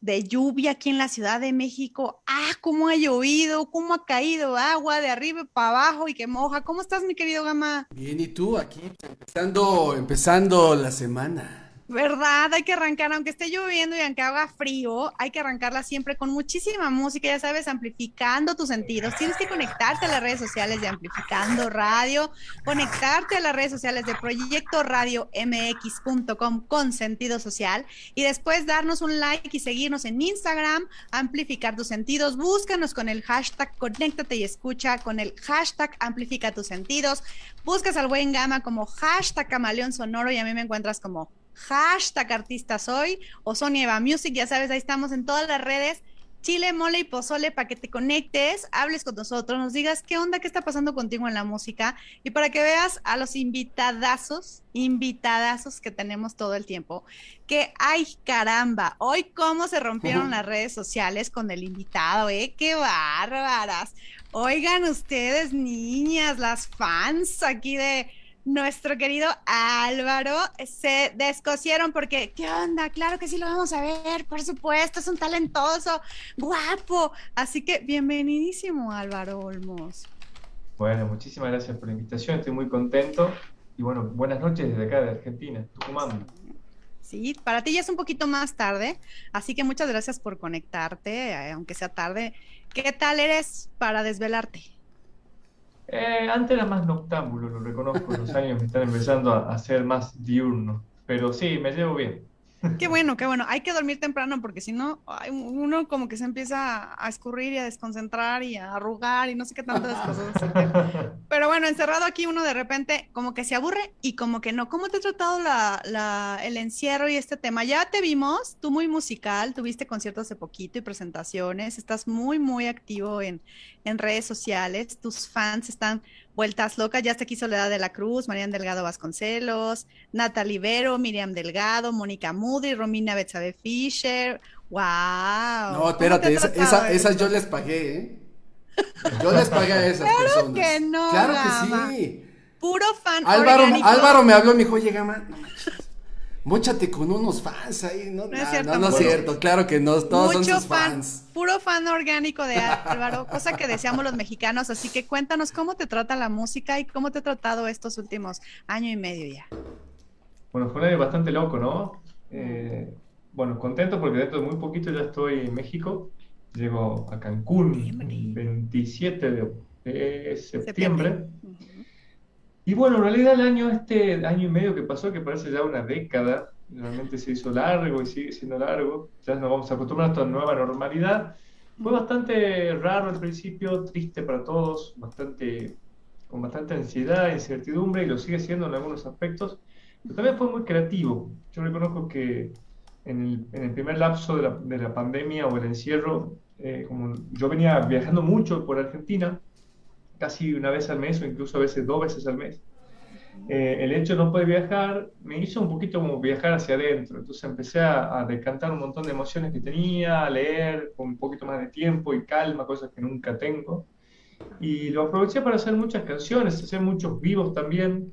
de lluvia aquí en la Ciudad de México. Ah, cómo ha llovido, cómo ha caído agua de arriba para abajo y que moja. ¿Cómo estás, mi querido Gama? Bien, ¿y tú aquí empezando, empezando la semana? ¿Verdad? Hay que arrancar, aunque esté lloviendo y aunque haga frío, hay que arrancarla siempre con muchísima música, ya sabes, amplificando tus sentidos. Tienes que conectarte a las redes sociales de Amplificando Radio, conectarte a las redes sociales de Proyecto Radio MX.com con sentido social y después darnos un like y seguirnos en Instagram, amplificar tus sentidos. Búscanos con el hashtag conéctate y escucha, con el hashtag amplifica tus sentidos. Buscas al buen gama como hashtag camaleón sonoro y a mí me encuentras como hashtag artista soy o Sonia Eva Music, ya sabes, ahí estamos en todas las redes. Chile, mole y pozole para que te conectes, hables con nosotros, nos digas qué onda, qué está pasando contigo en la música y para que veas a los invitadazos, invitadazos que tenemos todo el tiempo, que ay caramba, hoy cómo se rompieron las redes sociales con el invitado, eh, qué bárbaras. Oigan ustedes, niñas, las fans aquí de nuestro querido Álvaro se descosieron porque, ¿qué onda? Claro que sí lo vamos a ver, por supuesto, es un talentoso, guapo. Así que bienvenidísimo Álvaro Olmos. Bueno, muchísimas gracias por la invitación, estoy muy contento. Y bueno, buenas noches desde acá de Argentina, Tucumán. Sí, para ti ya es un poquito más tarde, así que muchas gracias por conectarte, eh, aunque sea tarde. ¿Qué tal eres para desvelarte? Eh, antes era más noctámbulo, lo reconozco, los años me están empezando a, a ser más diurno, pero sí, me llevo bien. Qué bueno, qué bueno. Hay que dormir temprano porque si no, uno como que se empieza a escurrir y a desconcentrar y a arrugar y no sé qué tantas cosas. que- Pero bueno, encerrado aquí uno de repente como que se aburre y como que no. ¿Cómo te ha tratado la, la- el encierro y este tema? Ya te vimos, tú muy musical, tuviste conciertos hace poquito y presentaciones, estás muy, muy activo en, en redes sociales, tus fans están vueltas locas, ya está aquí Soledad de la Cruz, Marian Delgado Vasconcelos, Natalie Vero, Miriam Delgado, Mónica Moody, Romina Betsabe Fisher. ¡Wow! No, espérate, esa- esa- esas yo les pagué, ¿eh? Yo les pagué a esas personas. que no, Claro que sí. Puro fan Álvaro, orgánico. Álvaro me habló y me dijo, oye, Gama, no manches, móchate con unos fans ahí. No, No es cierto, no, no es cierto, claro que no, todos son Mucho sus fan, fans. puro fan orgánico de Álvaro, cosa que deseamos los mexicanos. Así que cuéntanos cómo te trata la música y cómo te ha tratado estos últimos año y medio ya. Bueno, fue un año bastante loco, ¿no? Eh, bueno, contento porque dentro de muy poquito ya estoy en México. Llego a Cancún el 27 de, septiembre. Y bueno, en realidad el año, este año y medio que pasó, que parece ya una década, realmente se hizo largo y sigue siendo largo, ya nos vamos a acostumbrar a esta nueva normalidad. Fue bastante raro al principio, triste para todos, bastante, con bastante ansiedad, incertidumbre, y lo sigue siendo en algunos aspectos, pero también fue muy creativo. Yo reconozco que en el, en el primer lapso de la, de la, pandemia o el encierro, eh, como yo venía viajando mucho por Argentina, casi una vez al mes o incluso a veces dos veces al mes, eh, el hecho de no poder viajar me hizo un poquito como viajar hacia adentro. Entonces empecé a, a, decantar un montón de emociones que tenía, a leer con un poquito más de tiempo y calma, cosas que nunca tengo. Y lo aproveché para hacer muchas canciones, hacer muchos vivos también.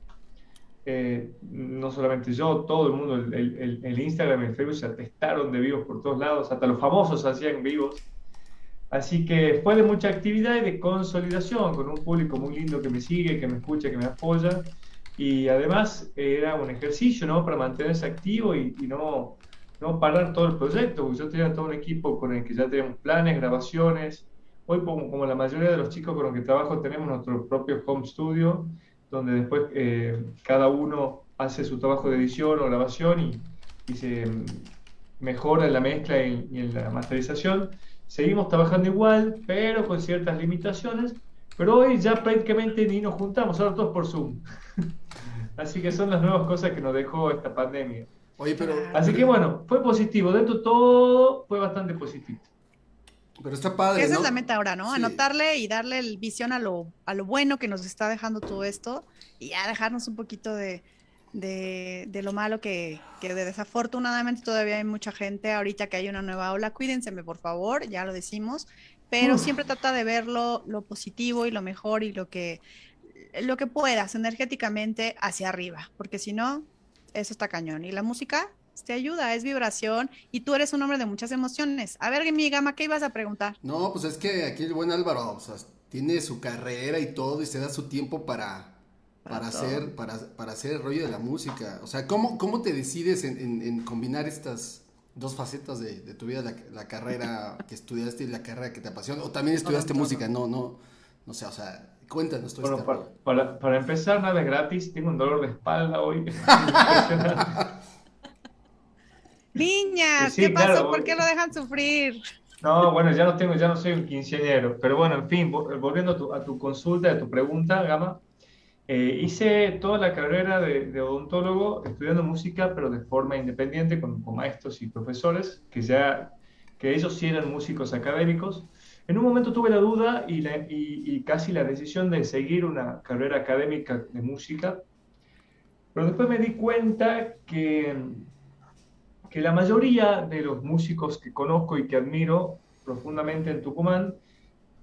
Eh, no solamente yo, todo el mundo, el, el, el, Instagram y el Facebook se atestaron de vivos por todos lados, hasta los famosos hacían vivos. Así que fue de mucha actividad y de consolidación, con un público muy lindo que me sigue, que me escucha, que me apoya. Y además era un ejercicio, ¿no? Para mantenerse activo y, y no, no parar todo el proyecto, yo tenía todo un equipo con el que ya teníamos planes, grabaciones. Hoy, como, como la mayoría de los chicos con los que trabajo, tenemos nuestro propio home studio, donde después eh, cada uno hace su trabajo de edición o grabación y, y se mejora en la mezcla y, y en la masterización. Seguimos trabajando igual, pero con ciertas limitaciones. Pero hoy ya prácticamente ni nos juntamos, ahora todos por Zoom. Así que son las nuevas cosas que nos dejó esta pandemia. Oye, pero. Así que bueno, fue positivo. Dentro de todo fue bastante positivo. Pero está padre. Esa ¿no? es la meta ahora, ¿no? Sí. Anotarle y darle el visión a lo, a lo bueno que nos está dejando todo esto y ya dejarnos un poquito de, de, de lo malo que, que, desafortunadamente todavía hay mucha gente ahorita que hay una nueva ola. Cuídense, por favor, ya lo decimos, pero siempre trata de ver lo, lo positivo y lo mejor y lo que, lo que puedas energéticamente hacia arriba, porque si no, eso está cañón. Y la música te ayuda, es vibración y tú eres un hombre de muchas emociones. A ver, mi gama, ¿qué ibas a preguntar? No, pues es que aquí el buen Álvaro, o sea, tiene su carrera y todo y se da su tiempo para, para, para hacer, para, para hacer el rollo de la música. O sea, ¿cómo, cómo te decides en, en, en combinar estas dos facetas de, de tu vida, la, la, carrera que estudiaste y la carrera que te apasiona? O también estudiaste no, no, música, no, no, no sé, o sea, Cuéntanos tu bueno, para, para, para, empezar, nada es gratis. Tengo un dolor de espalda hoy. Niñas, sí, ¿qué pasó? Claro, ¿Por qué lo dejan sufrir? No, bueno, ya no tengo, ya no soy un quinceañero. Pero bueno, en fin, volviendo a tu, a tu consulta, a tu pregunta, Gama, eh, hice toda la carrera de, de, odontólogo estudiando música, pero de forma independiente, con, con maestros y profesores, que ya, que ellos sí eran músicos académicos. En un momento tuve la duda y, la, y, y, casi la decisión de seguir una carrera académica de música, pero después me di cuenta que, que la mayoría de los músicos que conozco y que admiro profundamente en Tucumán,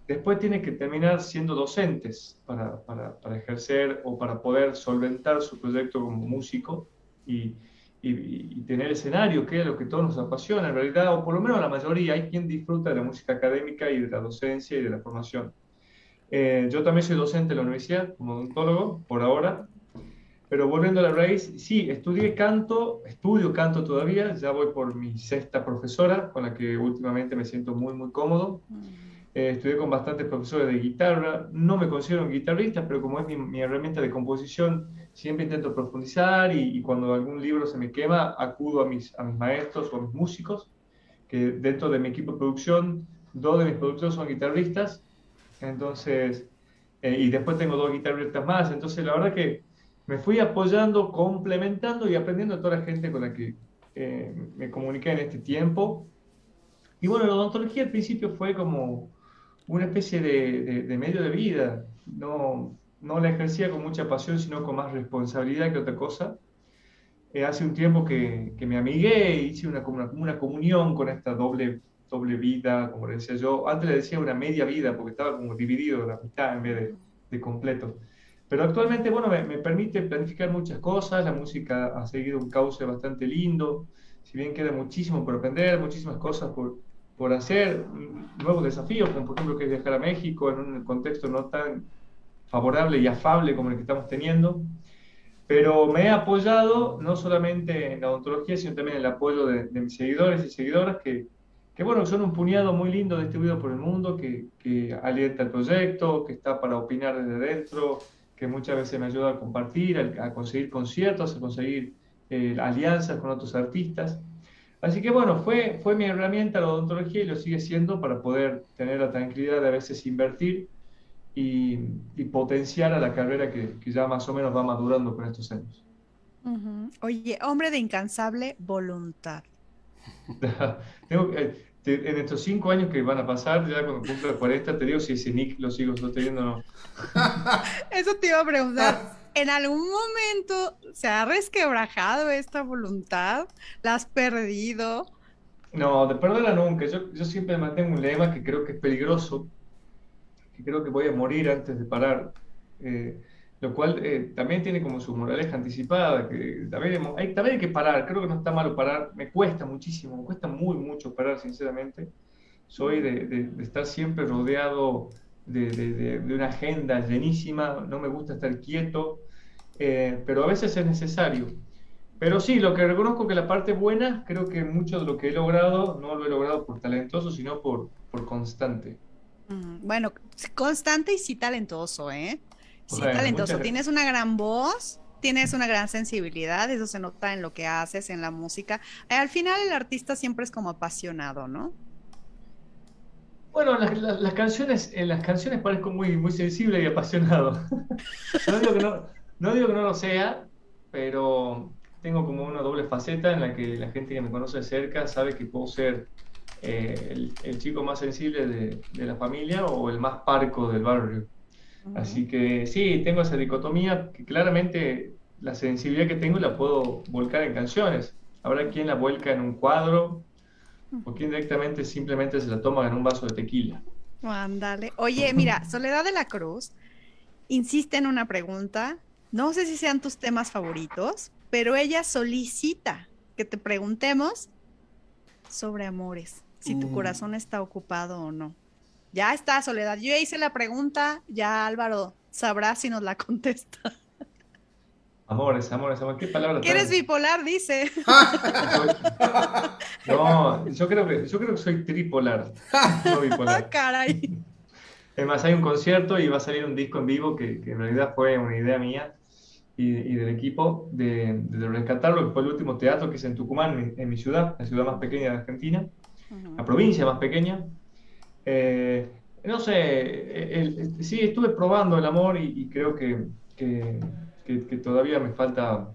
después tienen que terminar siendo docentes para, para, para ejercer o para poder solventar su proyecto como músico y, y, y, tener escenario, que es lo que todos nos apasiona en realidad, o por lo menos la mayoría, hay quien disfruta de la música académica y de la docencia y de la formación. Eh, yo también soy docente en la universidad, como odontólogo, por ahora, pero volviendo a la raíz, sí, estudié canto, estudio canto todavía, ya voy por mi sexta profesora, con la que últimamente me siento muy, muy cómodo. Eh, estudié con bastantes profesores de guitarra, no me considero un guitarrista, pero como es mi, mi herramienta de composición, siempre intento profundizar y, y, cuando algún libro se me quema, acudo a mis, a mis maestros o a mis músicos, que dentro de mi equipo de producción, dos de mis productores son guitarristas, entonces, eh, y después tengo dos guitarristas más, entonces la verdad que me fui apoyando, complementando y aprendiendo a toda la gente con la que eh, me comuniqué en este tiempo. Y bueno, la odontología al principio fue como una especie de, de, de medio de vida, no, no la ejercía con mucha pasión, sino con más responsabilidad que otra cosa. Eh, hace un tiempo que, que me amigué, hice una, una, una, comunión con esta doble, doble vida, como le decía yo. Antes le decía una media vida, porque estaba como dividido la mitad en vez de, de completo. Pero actualmente, bueno, me, me, permite planificar muchas cosas, la música ha seguido un cauce bastante lindo, si bien queda muchísimo por aprender, muchísimas cosas por, por hacer, nuevos desafíos, como por ejemplo que es viajar a México en un contexto no tan favorable y afable como el que estamos teniendo. pero me he apoyado no solamente en la odontología, sino también en el apoyo de, mis seguidores y seguidoras que, que, bueno, son un puñado muy lindo distribuido por el mundo, que, que alienta el proyecto, que está para opinar desde dentro, que muchas veces me ayuda a compartir, a, conseguir conciertos, a conseguir eh, alianzas con otros artistas. Así que bueno, fue, fue mi herramienta la odontología y lo sigue siendo para poder tener la tranquilidad de a veces invertir y, potenciar a la carrera que, que, ya más o menos va madurando con estos años. Oye, hombre de incansable voluntad. Tengo, en estos cinco años que van a pasar, ya cuando cumpla 40, te digo si ese nick lo sigo sosteniendo o no. Eso te iba a preguntar. ¿En algún momento se ha resquebrajado esta voluntad? ¿La has perdido? No, de perderla nunca. Yo, yo siempre mantengo un lema que creo que es peligroso, que creo que voy a morir antes de parar. Eh, lo cual eh, también tiene como su moraleja anticipada, que también hay, también hay que parar, creo que no está malo parar, me cuesta muchísimo, me cuesta muy mucho parar, sinceramente. Soy de, estar siempre rodeado de, una agenda llenísima, no me gusta estar quieto, eh, pero a veces es necesario. Pero sí, lo que reconozco que la parte buena, creo que mucho de lo que he logrado, no lo he logrado por talentoso, sino por, por constante. Bueno, constante y sí talentoso, ¿eh? Sí, talentoso. Tienes una gran voz, tienes una gran sensibilidad, eso se nota en lo que haces, en la música. Eh, al final el artista siempre es como apasionado, ¿no? Bueno, las, canciones, en las canciones parezco muy, muy sensible y apasionado. no, digo que no, no digo que no lo sea, pero tengo como una doble faceta en la que la gente que me conoce de cerca sabe que puedo ser eh, el, chico más sensible de, de, la familia o el más parco del barrio. Así que sí, tengo esa dicotomía que claramente la sensibilidad que tengo la puedo volcar en canciones. Habrá quien la vuelca en un cuadro o quien directamente simplemente se la toma en un vaso de tequila. Ándale. Oye, mira, Soledad de la Cruz insiste en una pregunta. No sé si sean tus temas favoritos, pero ella solicita que te preguntemos sobre amores, si tu mm. corazón está ocupado o no. Ya está, Soledad. Yo ya hice la pregunta, ya Álvaro sabrá si nos la contesta. Amores, amores, amores. ¿Qué palabra? Que eres bipolar, dice. no, yo creo que, yo creo que soy tripolar. No bipolar. Ah, caray. Además, hay un concierto y va a salir un disco en vivo que, que en realidad fue una idea mía y, y del equipo de, de, rescatar lo que fue el último teatro que hice en Tucumán, en, mi ciudad, la ciudad más pequeña de Argentina, la provincia más pequeña, eh, no sé, sí, estuve probando el amor y, creo que, que, todavía me falta,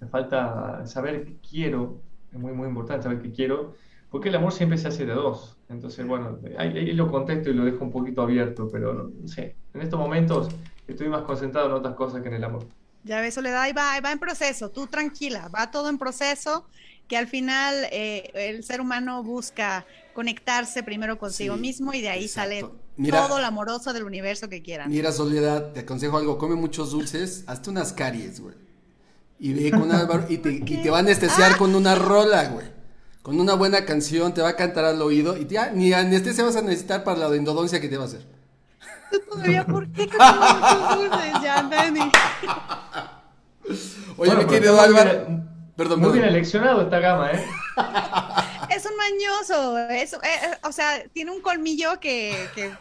me falta saber qué quiero, es muy, muy importante saber qué quiero, porque el amor siempre se hace de dos. Entonces, bueno, ahí, lo contesto y lo dejo un poquito abierto, pero no, sé, en estos momentos estoy más concentrado en otras cosas que en el amor. Ya ves, Soledad, ahí va, va en proceso, tú tranquila, va todo en proceso, que al final eh, el ser humano busca conectarse primero consigo mismo y de ahí sale todo el amoroso del universo que quieran. Mira, Soledad, te aconsejo algo, come muchos dulces, hazte unas caries, güey. Y ve con Álvaro y te, y te va a anestesiar ah. con una rola, güey. Con una buena canción, te va a cantar al oído y ya ni anestesia vas a necesitar para la endodoncia que te va a hacer. todavía por qué comes muchos dulces? Ya, Dani. Oye, mi querido Álvaro. Perdón, Muy bien eleccionado esta gama, ¿eh? es un mañoso, es, eh, eh, o sea, tiene un colmillo que,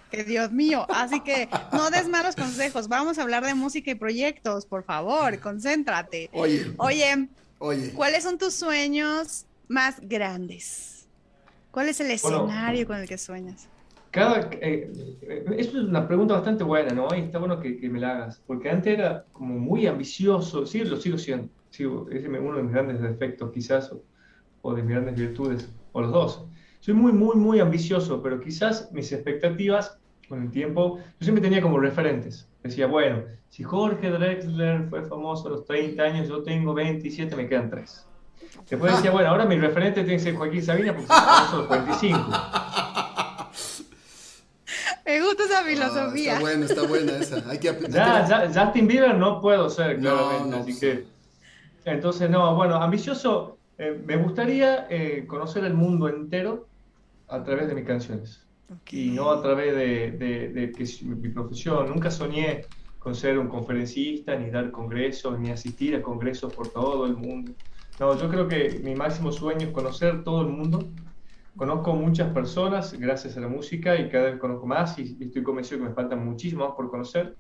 que, Dios mío, así que no des malos consejos, vamos a hablar de música y proyectos, por favor, concéntrate. Oye, oye, oye. ¿cuáles son tus sueños más grandes? ¿Cuál es el escenario con el que sueñas? Cada, eh, es una pregunta bastante buena, ¿no? Y está bueno que, que, me la hagas, porque antes era como muy ambicioso, sí, lo sigo siendo, sigo, es uno de mis grandes defectos quizás, o de mis grandes virtudes, o los dos. Soy muy, muy, muy ambicioso, pero quizás mis expectativas con el tiempo, yo siempre tenía como referentes. Decía, bueno, si Jorge Drexler fue famoso a los 30 años, yo tengo 27, me quedan 3. Después decía, bueno, ahora mi referente tiene que ser Joaquín Sabina porque es famoso a los 45. Me gusta esa filosofía. está buena, está buena esa. Hay que, ya, Justin Bieber no puedo ser, claramente. así que, entonces, no, bueno, ambicioso, eh, me gustaría eh, conocer el mundo entero a través de mis canciones y no a través de, que mi profesión. Nunca soñé con ser un conferencista, ni dar congresos, ni asistir a congresos por todo el mundo. No, yo creo que mi máximo sueño es conocer todo el mundo. Conozco muchas personas gracias a la música y cada vez conozco más y estoy convencido que me faltan muchísimo más por conocer.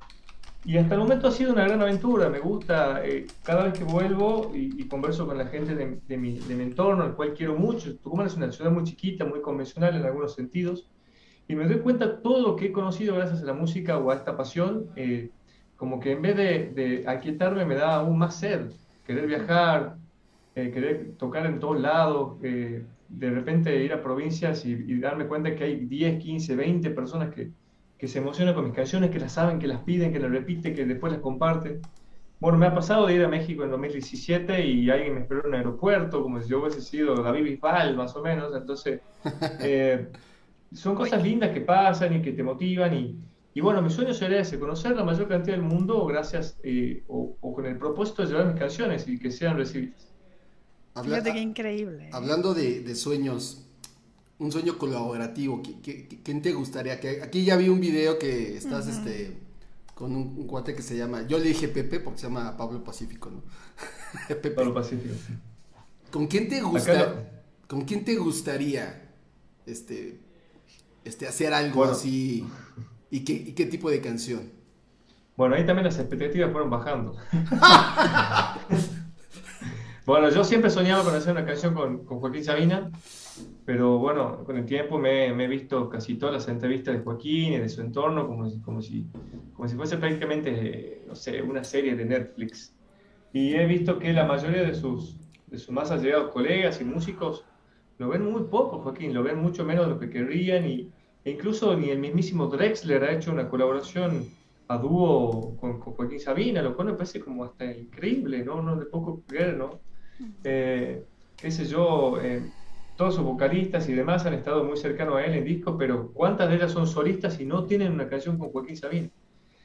Y hasta el momento ha sido una gran aventura. Me gusta eh, cada vez que vuelvo y, converso con la gente de, de, mi, de, mi, entorno, al cual quiero mucho. Tucumán es una ciudad muy chiquita, muy convencional en algunos sentidos. Y me doy cuenta todo lo que he conocido gracias a la música o a esta pasión, eh, como que en vez de, de, aquietarme me da aún más sed. Querer viajar, eh, querer tocar en todos lados, de repente ir a provincias y, y darme cuenta que hay 10, 15, 20 personas que que se emocionan con mis canciones, que las saben, que las piden, que las repiten, que después las comparten. Bueno, me ha pasado de ir a México en 2017 y alguien me esperó en un aeropuerto, como si yo hubiese sido David Bisbal, más o menos. Entonces, eh, son cosas lindas que pasan y que te motivan. Y, y, bueno, mi sueño sería ese, conocer la mayor cantidad del mundo gracias eh, o, o, con el propósito de llevar mis canciones y que sean recibidas. Habla, Fíjate qué increíble. Hablando de, de sueños, un sueño colaborativo. ¿Quién te gustaría? Que aquí ya vi un video que estás este con un, cuate que se llama, yo le dije Pepe porque se llama Pablo Pacífico, ¿no? Pepe. Pablo Pacífico. ¿Con quién te gusta? ¿Con quién te gustaría este este hacer algo así? ¿Y qué, ¿Y qué tipo de canción? Bueno, ahí también las expectativas fueron bajando. bueno, yo siempre soñaba con hacer una canción con, con Joaquín Sabina pero bueno, con el tiempo me, he visto casi todas las entrevistas de Joaquín y de su entorno como si, como si, como si fuese prácticamente, no sé, una serie de Netflix. Y he visto que la mayoría de sus, de sus más allegados colegas y músicos lo ven muy poco, Joaquín, lo ven mucho menos de lo que querrían y, e incluso ni el mismísimo Drexler ha hecho una colaboración a dúo con, Joaquín Sabina, lo cual me parece como hasta increíble, ¿no? No de poco creer, ¿no? Eh, qué sé yo, eh, todos sus vocalistas y demás han estado muy cercanos a él en disco, pero ¿cuántas de ellas son solistas y no tienen una canción con Joaquín Sabina?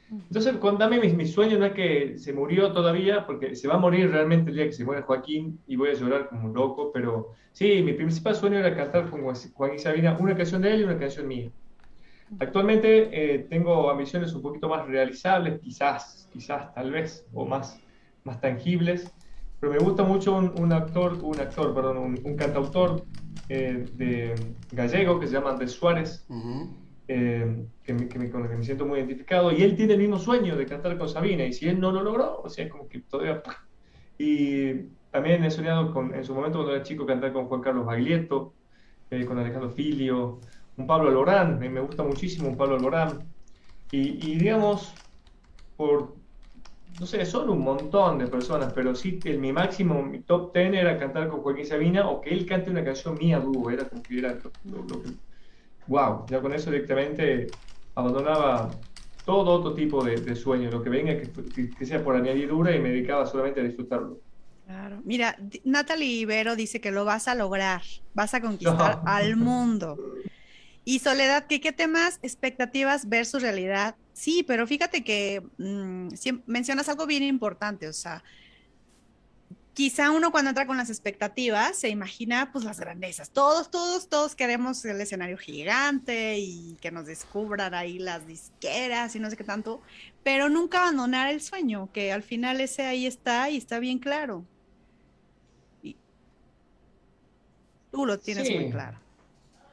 Entonces, contame mi, mi, sueño no es que se murió todavía, porque se va a morir realmente el día que se muera Joaquín y voy a llorar como un loco, pero sí, mi principal sueño era cantar con Joaquín Sabina una canción de él y una canción mía. Actualmente eh, tengo ambiciones un poquito más realizables, quizás, quizás, tal vez, o más, más tangibles, pero me gusta mucho un, un actor, un actor, perdón, un, un cantautor eh, de gallego que se llama Andrés Suárez, eh, que, me, que, me, con el que me siento muy identificado, y él tiene el mismo sueño de cantar con Sabina, y si él no lo logró, o sea, es como que todavía... Y también he soñado con, en su momento cuando era chico cantar con Juan Carlos Baglietto, eh, con Alejandro Filio, un Pablo Alborán, me, me gusta muchísimo un Pablo Alborán, y, y digamos, por no sé, son un montón de personas, pero sí que mi máximo, mi top ten era cantar con Joaquín Sabina o que él cante una canción mía dúo, era como que era lo, que... ¡Wow! Ya con eso directamente abandonaba todo otro tipo de, de sueño, lo que venga, que, que, sea por añadidura y me dedicaba solamente a disfrutarlo. Claro. Mira, Natalie Ibero dice que lo vas a lograr, vas a conquistar no. al mundo. Y Soledad, ¿qué, ¿qué temas, expectativas versus realidad Sí, pero fíjate que mmm, mencionas algo bien importante, o sea, quizá uno cuando entra con las expectativas se imagina pues las grandezas. Todos, todos, todos queremos el escenario gigante y que nos descubran ahí las disqueras y no sé qué tanto, pero nunca abandonar el sueño, que al final ese ahí está y está bien claro. Y tú lo tienes sí. muy claro.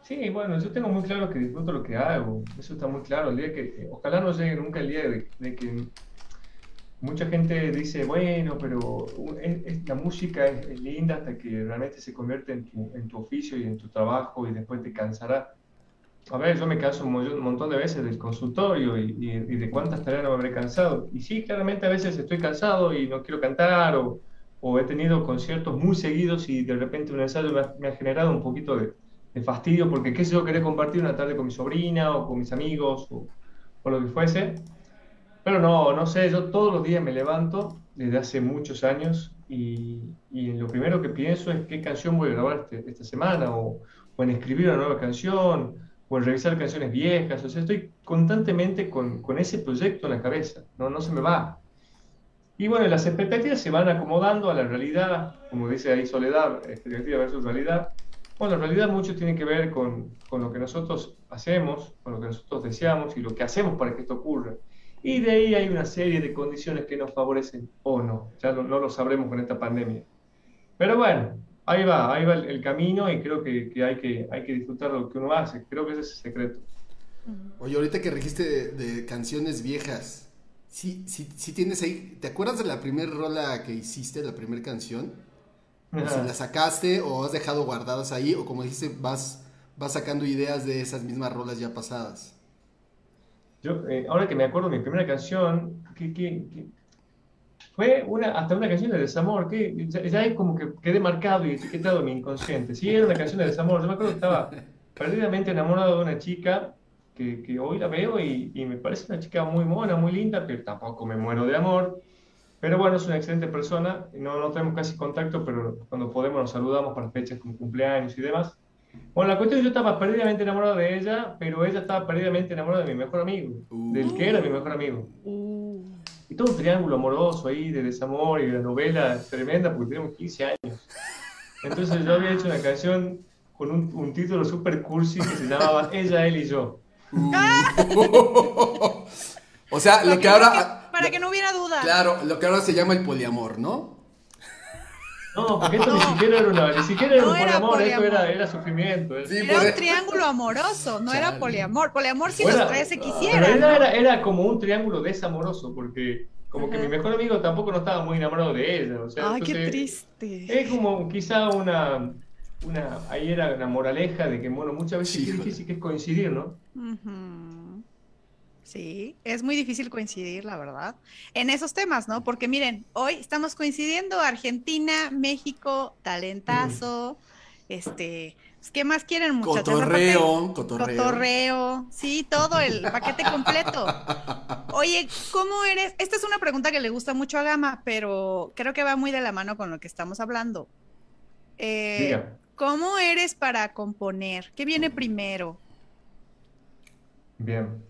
Sí, bueno, yo tengo muy claro que disfruto lo que hago, eso está muy claro. El día que, ojalá no llegue nunca el día de, de que mucha gente dice, bueno, pero es, es, la música es, es, linda hasta que realmente se convierte en tu, en tu, oficio y en tu trabajo y después te cansará. A ver, yo me canso un, un montón de veces del consultorio y, y, y, de cuántas tareas no me habré cansado. Y sí, claramente a veces estoy cansado y no quiero cantar o, o he tenido conciertos muy seguidos y de repente un ensayo me ha, me ha generado un poquito de de fastidio porque qué sé yo, querer compartir una tarde con mi sobrina o con mis amigos o, o, lo que fuese. Pero no, no sé, yo todos los días me levanto desde hace muchos años y, y lo primero que pienso es qué canción voy a grabar este, esta semana o, o, en escribir una nueva canción o en revisar canciones viejas. O sea, estoy constantemente con, con ese proyecto en la cabeza, no, no se me va. Y bueno, las expectativas se van acomodando a la realidad, como dice ahí Soledad, expectativa versus realidad. Bueno, en realidad mucho tiene que ver con, con, lo que nosotros hacemos, con lo que nosotros deseamos y lo que hacemos para que esto ocurra. Y de ahí hay una serie de condiciones que nos favorecen o no. Ya no, no lo sabremos con esta pandemia. Pero bueno, ahí va, ahí va el, camino y creo que, que, hay que hay que disfrutar lo que uno hace. Creo que ese es el secreto. Oye, ahorita que registe de, canciones viejas, sí, sí, sí, tienes ahí, ¿te acuerdas de la primera rola que hiciste, la primera canción? Si la sacaste o has dejado guardadas ahí, o como dijiste, vas, vas sacando ideas de esas mismas rolas ya pasadas. Yo, eh, ahora que me acuerdo, mi primera canción, que, que, fue una, hasta una canción de desamor, que ya, es como que quedé marcado y etiquetado en mi inconsciente. Sí, era una canción de desamor. Yo me acuerdo que estaba perdidamente enamorado de una chica que, que hoy la veo y, y, me parece una chica muy mona, muy linda, pero tampoco me muero de amor. Pero bueno, es una excelente persona, no, no tenemos casi contacto, pero cuando podemos nos saludamos para fechas como cumpleaños y demás. Bueno, la cuestión es que yo estaba perdidamente enamorado de ella, pero ella estaba perdidamente enamorada de mi mejor amigo, del que era mi mejor amigo. Uh. Y todo un triángulo amoroso ahí de desamor y de la novela tremenda, porque tenemos 15 años. Entonces yo había hecho una canción con un, un título súper cursi que se llamaba Ella, él y yo. o sea, lo que, ahora... para que no hubiera duda. Claro, lo que ahora se llama el poliamor, ¿no? No, porque esto ni siquiera era, una, ni siquiera era un poliamor, esto era, era sufrimiento. era un triángulo amoroso, no era poliamor. Poliamor si los tres se quisieran. Era, era, como un triángulo desamoroso, porque como que mi mejor amigo tampoco no estaba muy enamorado de ella. O sea, Ay, qué triste. Es como quizá una, una, ahí era una moraleja de que, bueno, muchas veces es difícil que es coincidir, ¿no? Sí, es muy difícil coincidir, la verdad, en esos temas, ¿no? Porque miren, hoy estamos coincidiendo Argentina, México, talentazo, este, pues, ¿qué más quieren muchachos? Cotorreo, cotorreo. Cotorreo, sí, todo el paquete completo. Oye, ¿cómo eres? Esta es una pregunta que le gusta mucho a Gama, pero creo que va muy de la mano con lo que estamos hablando. Eh, ¿Cómo eres para componer? ¿Qué viene primero? Bien.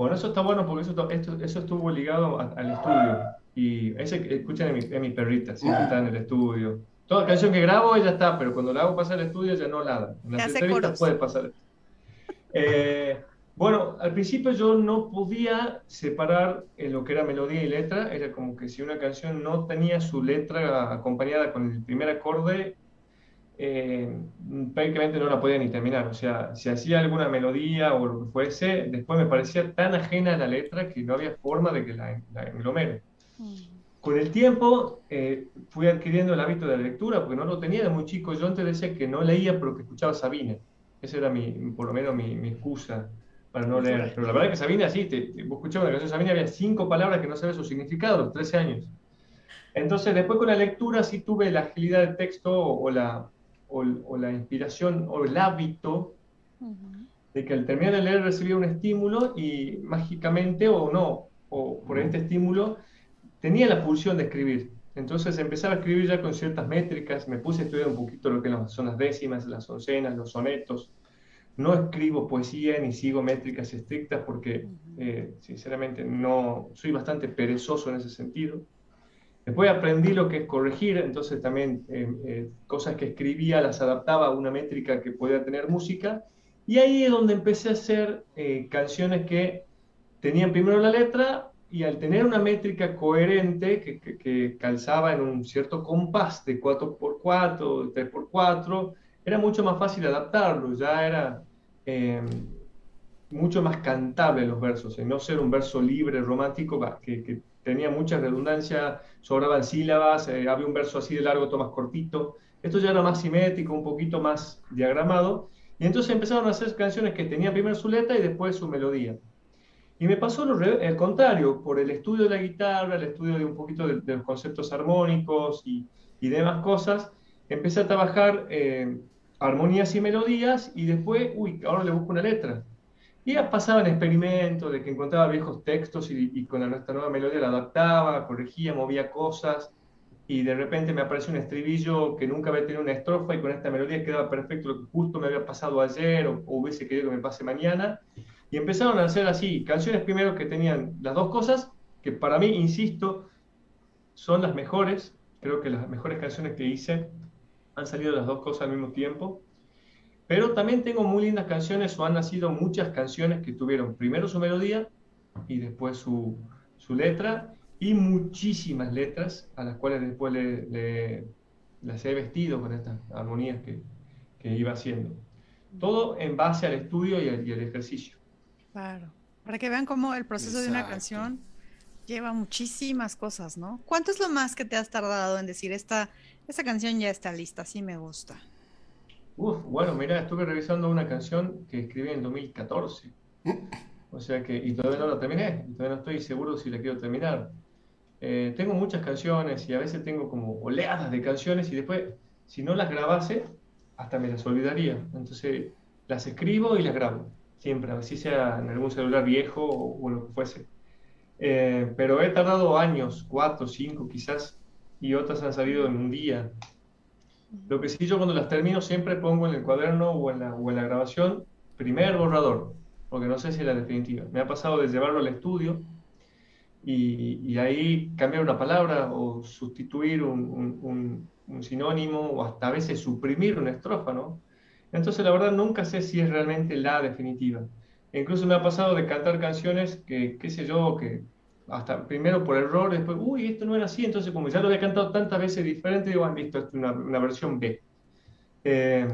Bueno, eso está bueno porque eso, eso estuvo ligado al estudio. Y ese, escuchen a mi, perrita, siempre está en el estudio. Toda canción que grabo ella está, pero cuando la hago pasar al estudio ya no ladra. En las entrevistas puede pasar. Eh, bueno, al principio yo no podía separar lo que era melodía y letra. Era como que si una canción no tenía su letra acompañada con el primer acorde, eh, prácticamente no la podía ni terminar. O sea, si hacía alguna melodía o lo que fuese, después me parecía tan ajena a la letra que no había forma de que la, la englomere. Mm. Con el tiempo eh, fui adquiriendo el hábito de la lectura, porque no lo tenía de muy chico. Yo antes decía que no leía, pero que escuchaba Sabine. Esa era mi, por lo menos mi, mi excusa para no leer. Pero la verdad es que Sabine así, te, vos escuchabas una canción de Sabine, había cinco palabras que no sabes su significado, 13 años. Entonces, después con la lectura sí tuve la agilidad del texto o la, o, la inspiración o el hábito de que al terminar de leer recibía un estímulo y mágicamente o no, o por este estímulo, tenía la pulsión de escribir. Entonces empezaba a escribir ya con ciertas métricas, me puse a estudiar un poquito lo que son las décimas, las oncenas, los sonetos. No escribo poesía ni sigo métricas estrictas porque, eh, sinceramente, no soy bastante perezoso en ese sentido. Después aprendí lo que es corregir, entonces también eh, eh, cosas que escribía las adaptaba a una métrica que podía tener música. Y ahí es donde empecé a hacer eh, canciones que tenían primero la letra y al tener una métrica coherente que, que, calzaba en un cierto compás de 4x4, 3x4, era mucho más fácil adaptarlo, ya era mucho más cantable los versos, y no ser un verso libre, romántico, que, que tenía mucha redundancia, sobraban sílabas, eh, había un verso así de largo, otro más cortito. Esto ya era más simétrico, un poquito más diagramado. Y entonces empezaron a hacer canciones que tenían primero su letra y después su melodía. Y me pasó el contrario, por el estudio de la guitarra, el estudio de un poquito de, los conceptos armónicos y, y, demás cosas, empecé a trabajar eh, armonías y melodías y después, uy, ahora le busco una letra. Y pasaban experimentos de que encontraba viejos textos y, con nuestra nueva melodía la adaptaba, corregía, movía cosas y de repente me aparece un estribillo que nunca había tenido una estrofa y con esta melodía quedaba perfecto lo que justo me había pasado ayer o, hubiese querido que me pase mañana. Y empezaron a hacer así, canciones primero que tenían las dos cosas, que para mí, insisto, son las mejores, creo que las mejores canciones que hice han salido las dos cosas al mismo tiempo. Pero también tengo muy lindas canciones o han nacido muchas canciones que tuvieron primero su melodía y después su, su letra y muchísimas letras a las cuales después le, las he vestido con estas armonías que, que, iba haciendo. Todo en base al estudio y al, ejercicio. Claro, para que vean cómo el proceso de una canción lleva muchísimas cosas, ¿no? ¿Cuánto es lo más que te has tardado en decir esta, esta canción ya está lista, sí me gusta? Uf, bueno, mira, estuve revisando una canción que escribí en 2014. O sea que, y todavía no la terminé, todavía no estoy seguro si la quiero terminar. Eh, tengo muchas canciones y a veces tengo como oleadas de canciones y después, si no las grabase, hasta me las olvidaría. Entonces, las escribo y las grabo, siempre, así sea en algún celular viejo o, lo que fuese. Eh, pero he tardado años, cuatro, cinco quizás, y otras han salido en un día. Lo que sí yo cuando las termino siempre pongo en el cuaderno o en la, o en la grabación primer borrador, porque no sé si es la definitiva. Me ha pasado de llevarlo al estudio y, ahí cambiar una palabra o sustituir un, sinónimo o hasta a veces suprimir una estrofa, ¿no? Entonces la verdad nunca sé si es realmente la definitiva. E incluso me ha pasado de cantar canciones que, qué sé yo, que hasta primero por error, después, uy, esto no era así, entonces como ya lo había cantado tantas veces diferente, digo, han visto, esto es una, una, versión B. Eh,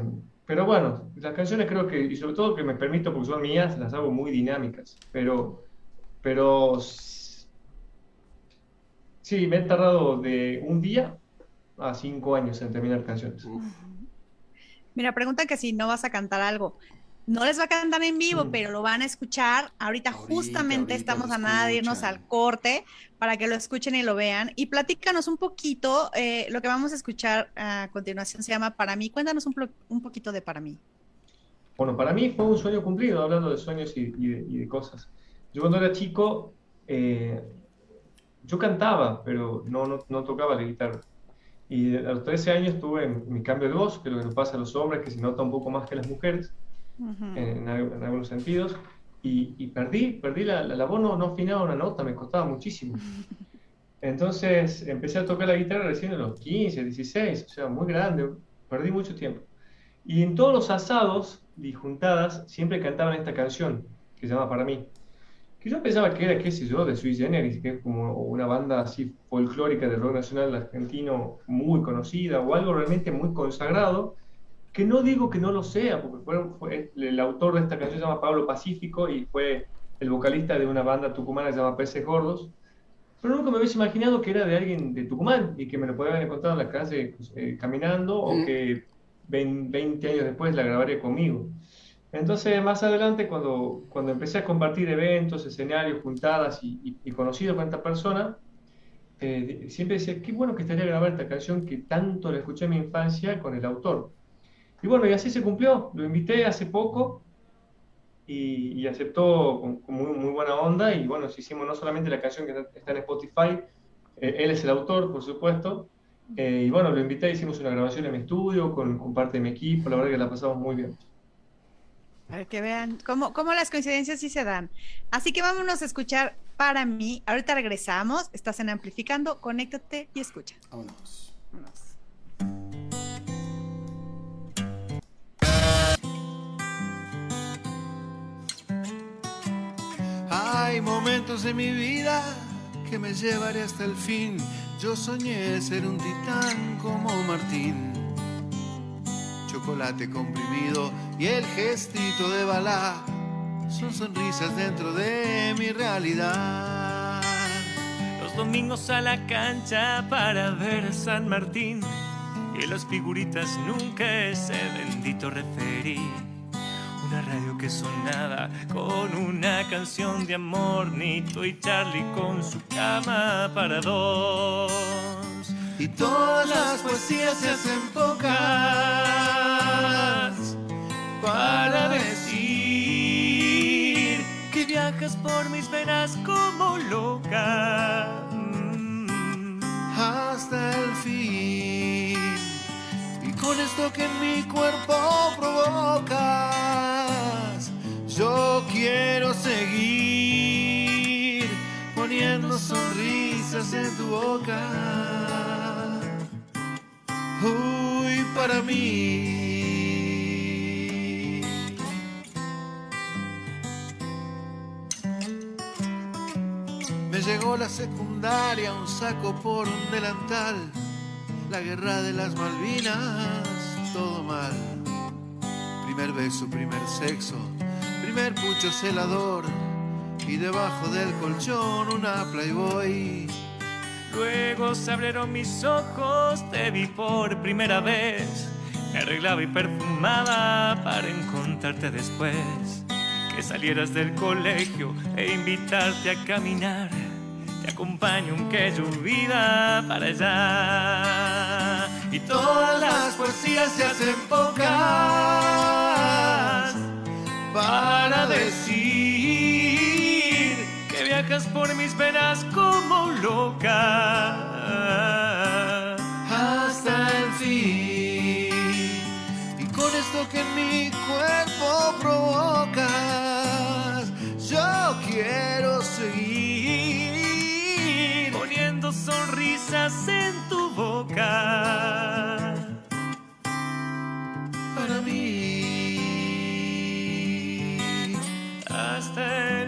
pero bueno, las canciones creo que, y sobre todo que me permito, porque son mías, las hago muy dinámicas, pero, pero Sí, me he tardado de un día a cinco años en terminar canciones. Mira, pregunta que si no vas a cantar algo. No les va a cantar en vivo, mm. pero lo van a escuchar. Ahorita, justamente estamos a nada de irnos al corte para que lo escuchen y lo vean. Y platícanos un poquito, eh, lo que vamos a escuchar a continuación se llama Para mí. Cuéntanos un, un poquito de Para mí. Bueno, para mí fue un sueño cumplido, hablando de sueños y, de, cosas. Yo cuando era chico, eh, yo cantaba, pero no, no, tocaba la guitarra. Y a los 13 años tuve mi cambio de voz, que es lo que nos pasa a los hombres, que se nota un poco más que las mujeres, en, algunos sentidos. Y, perdí, perdí la, la, voz, no, no afinaba una nota, me costaba muchísimo. Entonces empecé a tocar la guitarra recién a los 15, 16, o sea, muy grande, perdí mucho tiempo. Y en todos los asados y juntadas siempre cantaban esta canción, que se llama Para mí que yo pensaba que era, qué sé yo, de Sui Generis, que es como una banda así folclórica de rock nacional argentino muy conocida, o algo realmente muy consagrado, que no digo que no lo sea, porque fue, el autor de esta canción se llama Pablo Pacífico y fue el vocalista de una banda tucumana llamada Peces Gordos, pero nunca me hubiese imaginado que era de alguien de Tucumán y que me lo podía haber encontrado en la calle pues, eh, caminando o que 20 años después la grabaría conmigo. Entonces, más adelante, cuando, cuando empecé a compartir eventos, escenarios, juntadas y, y, conocido con esta persona, eh, siempre decía, qué bueno que estaría grabar esta canción que tanto la escuché en mi infancia con el autor. Y bueno, y así se cumplió. Lo invité hace poco y, aceptó con, muy, buena onda. Y bueno, hicimos no solamente la canción que está en Spotify, eh, él es el autor, por supuesto. Eh, y bueno, lo invité, hicimos una grabación en mi estudio con, con parte de mi equipo. La verdad que la pasamos muy bien. Para que vean cómo, cómo las coincidencias sí se dan. Así que vámonos a escuchar para mí. Ahorita regresamos. Estás en Amplificando. Conéctate y escucha. Vámonos. Hay momentos de mi vida que me llevaré hasta el fin. Yo soñé ser un titán como Martín chocolate comprimido y el gestito de bala son sonrisas dentro de mi realidad. Los domingos a la cancha para ver a San Martín y las figuritas nunca ese bendito referí. Una radio que sonaba con una canción de amor, Nito y Charlie con su cama para dos y todas las poesías se hacen pocas para decir que viajas por mis venas como loca mm. hasta el fin con esto que en mi cuerpo provocas yo quiero seguir poniendo sonrisas en tu boca Uy, para mí. llegó la secundaria, un saco por un delantal. La guerra de las Malvinas, todo mal. Primer beso, primer sexo, primer pucho celador. Y debajo del colchón una Playboy. Luego se abrieron mis ojos, te vi por primera vez. Me arreglaba y perfumaba para encontrarte después. Que salieras del colegio e invitarte a caminar. Te acompaño aunque llovida para allá. Y todas las poesías se hacen pocas para decir que viajas por mis venas como loca hasta el fin. Y con esto que mi cuerpo provocas, sonrisas en tu boca. para mí. hasta el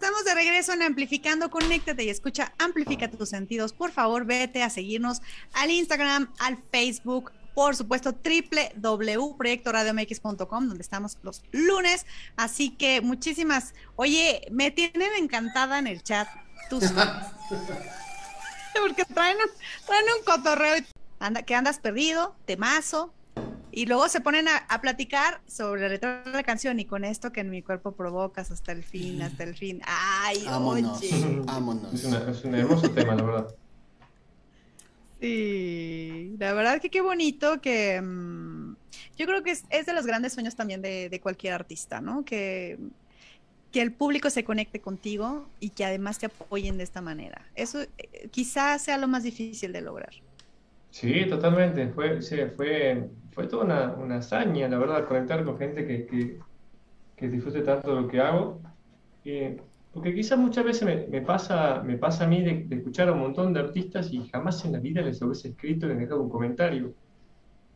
estamos de regreso en Amplificando. Conéctate y escucha Amplifica tus sentidos. Por favor, vete a seguirnos al Instagram, al Facebook, por supuesto, www.proyectoradiomx.com, donde estamos los lunes. Así que muchísimas. Oye, me tienen encantada en el chat tus. Porque traen un, traen un cotorreo anda, que andas perdido, temazo. Y luego se ponen a, a platicar sobre la letra de la canción y con esto que en mi cuerpo provocas hasta el fin, hasta el fin. Ay, Vámonos, oye. vámonos. Es, una- es un hermoso tema, la verdad. Sí, la verdad que qué bonito que mm, yo creo que es, es de los grandes sueños también de, de cualquier artista, ¿no? Que, que el público se conecte contigo y que además te apoyen de esta manera. Eso eh, quizás sea lo más difícil de lograr. Sí, totalmente. Fue, sí, fue, fue toda una, una hazaña, la verdad, conectar con gente que, que, que disfrute tanto de lo que hago. Eh, porque quizás muchas veces me, me pasa, me pasa a mí de, de escuchar a un montón de artistas y jamás en la vida les hubiese escrito les dejado un comentario.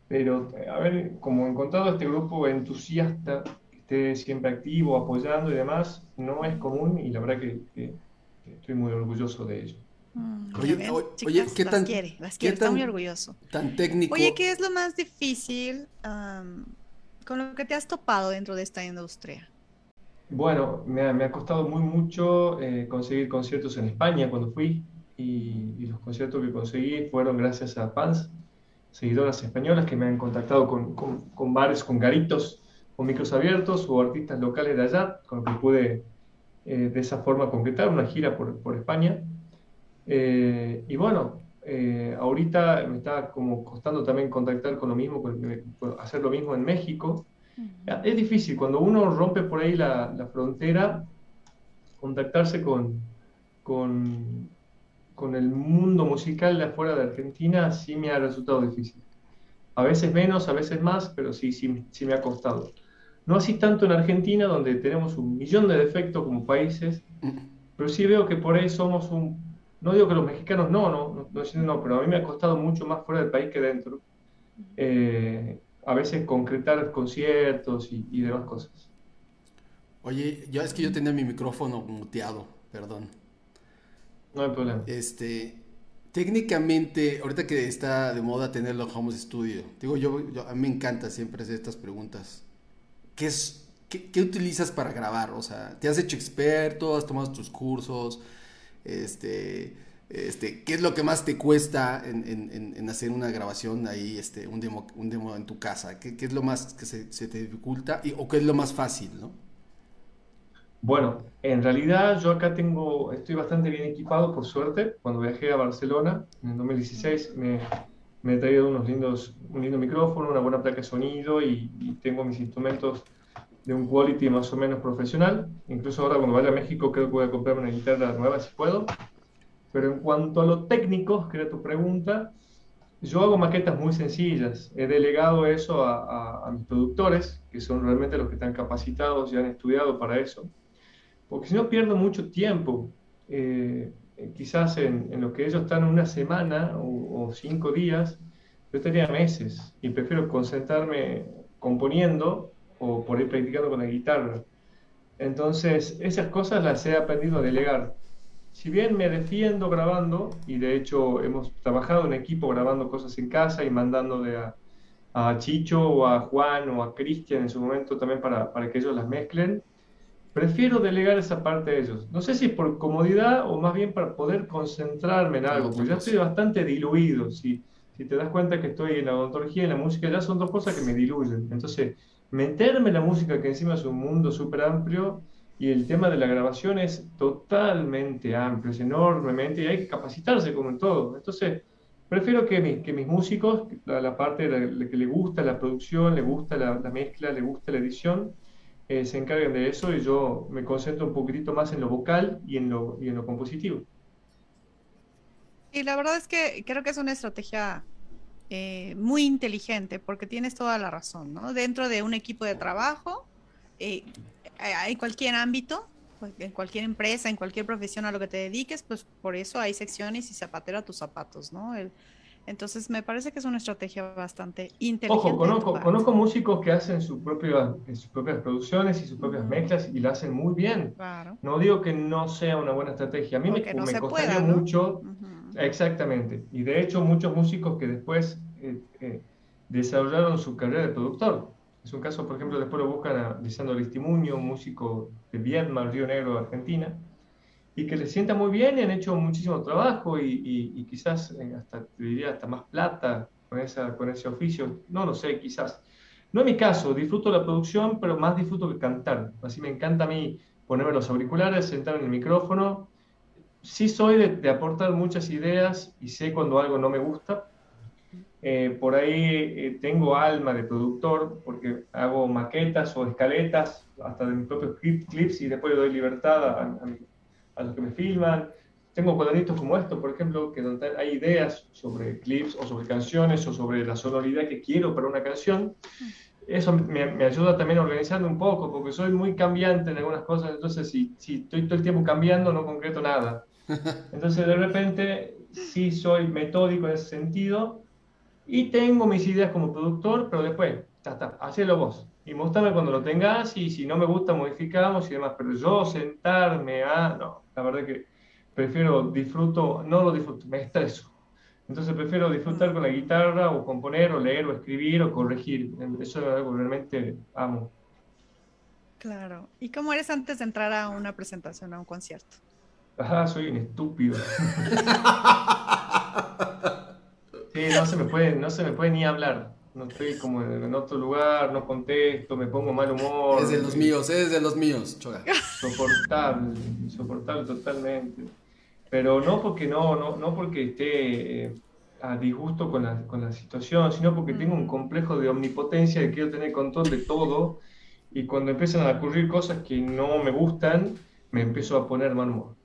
Pero eh, haber como encontrado este grupo entusiasta, que esté siempre activo, apoyando y demás, no es común y la verdad que- que estoy muy orgulloso de ello. Mm, Oye, ven, oye, chicas, ¿qué las tan- quiere, las qué quiere, está tan- muy orgulloso. Tan técnico. Oye, ¿qué es lo más difícil am, con lo que te has topado dentro de esta industria? Bueno, me ha, me ha costado muy mucho eh, conseguir conciertos en España cuando fui y, y los conciertos que conseguí fueron gracias a fans, seguidoras españolas que me han contactado con, con, con bares, con garitos, con micros abiertos o artistas locales de allá, con los que pude eh, de esa forma concretar una gira por, por España. Eh, y bueno, eh, ahorita me está como costando también contactar con lo mismo, con- con hacer lo mismo en México. Es difícil, cuando uno rompe por ahí la, la frontera, contactarse con, con, con el mundo musical de afuera de Argentina sí me ha resultado difícil. A veces menos, a veces más, pero sí, sí, sí me ha costado. No así tanto en Argentina, donde tenemos un millón de defectos como países, pero sí veo que por ahí somos un... No digo que los mexicanos no, no, no, no, no, pero a mí me ha costado mucho más fuera del país que dentro. Eh, a veces concretar conciertos y, y demás cosas. Oye, yo es que yo tenía mi micrófono muteado, perdón. No hay problema. Este, técnicamente, ahorita que está de moda tenerlo home studio, digo, yo, yo- a mí me encanta siempre hacer estas preguntas. ¿Qué es, qué, qué utilizas para grabar? O sea, ¿te has hecho experto? ¿Has tomado tus cursos? Este, este, ¿qué es lo que más te cuesta en, en- en- hacer una grabación ahí, este, un demo, un demo en tu casa? ¿Qué, qué es lo más que se, te dificulta? Y, ¿O qué es lo más fácil, no? Bueno, en realidad yo acá tengo, estoy bastante bien equipado, por suerte. Cuando viajé a Barcelona en el 2016 me, me he traído unos lindos, un lindo micrófono, una buena placa de sonido y tengo mis instrumentos de un quality más o menos profesional. Incluso ahora cuando vaya a México creo que voy a comprarme una guitarra nueva si puedo. Pero en cuanto a lo técnico, que era tu pregunta, yo hago maquetas muy sencillas. He delegado eso a, a, mis productores, que son realmente los que están capacitados y han estudiado para eso. Porque si no pierdo mucho tiempo. Eh, quizás en, en, lo que ellos están una semana o, o, cinco días, yo estaría meses y prefiero concentrarme componiendo o por ir practicando con la guitarra. Entonces, esas cosas las he aprendido a delegar si bien me defiendo grabando, y de hecho hemos trabajado en equipo grabando cosas en casa y mandándole a, a Chicho o a Juan o a Cristian en su momento también para, para, que ellos las mezclen, prefiero delegar esa parte a ellos. No sé si por comodidad o más bien para poder concentrarme en algo, porque ya estoy bastante diluido. Si, si te das cuenta que estoy en la odontología y en la música, ya son dos cosas que me diluyen. Entonces, meterme la música, que encima es un mundo súper amplio, y el tema de la grabación es totalmente amplio, es enormemente, y hay que capacitarse como en todo. Entonces, prefiero que, que mis músicos, la, parte de la, que le gusta la producción, le gusta la, la mezcla, le gusta la edición, eh, se encarguen de eso y yo me concentro un poquitito más en lo vocal y en lo, y en lo compositivo. Y la verdad es que creo que es una estrategia eh, muy inteligente, porque tienes toda la razón, ¿no? Dentro de un equipo de trabajo, eh, en cualquier ámbito, pues, en cualquier empresa, en cualquier profesión a lo que te dediques, pues por eso hay secciones y zapatero a tus zapatos, ¿no? El, entonces me parece que es una estrategia bastante inteligente. Ojo, conozco, conozco músicos que hacen su propia, sus propias producciones y sus propias mezclas y lo hacen muy bien. Claro. No digo que no sea una buena estrategia. A mí Porque me, no me costaría pueda, ¿no? mucho, uh -huh. Exactamente. Y de hecho muchos músicos que después eh, eh, desarrollaron su carrera de productor. Es un caso, por ejemplo, después lo buscan a Lisandro Listimuño, un músico de Viedma, Río Negro, Argentina, y que le sienta muy bien y han hecho muchísimo trabajo y, y, y quizás eh, hasta, diría, hasta más plata con, esa, con ese oficio. No lo sé, quizás. No es mi caso, disfruto la producción, pero más disfruto que cantar. Así me encanta a mí ponerme los auriculares, sentarme en el micrófono. Sí soy de, de aportar muchas ideas y sé cuando algo no me gusta, eh, por ahí eh, tengo alma de productor porque hago maquetas o escaletas hasta de mis propios clips y después le doy libertad a, a, a los que me filman. Tengo cuadernitos como estos, por ejemplo, que donde hay ideas sobre clips o sobre canciones o sobre la sonoridad que quiero para una canción. Eso me, me ayuda también a organizarme un poco porque soy muy cambiante en algunas cosas, entonces si, si estoy todo el tiempo cambiando no concreto nada. Entonces de repente sí soy metódico en ese sentido y tengo mis ideas como productor, pero después, ya está, hacelo vos. Y mostrame cuando lo tengas y si no me gusta modificamos y demás. Pero yo sentarme a... No, la verdad que prefiero, disfruto, no lo disfruto, me estreso. Entonces prefiero disfrutar con la guitarra o componer o leer o escribir o corregir. Eso es algo que realmente amo. Claro. ¿Y cómo eres antes de entrar a una presentación, a un concierto? Ah, soy un estúpido. Sí, no se me puede, no se me puede ni hablar. No estoy como en otro lugar, no contesto, me pongo mal humor. Es de los míos, es de los míos, choga. Soportable, insoportable totalmente. Pero no porque no, no, no porque esté eh, a disgusto con la, con la situación, sino porque mm. tengo un complejo de omnipotencia que quiero tener control de todo y cuando empiezan a ocurrir cosas que no me gustan, me empiezo a poner mal humor.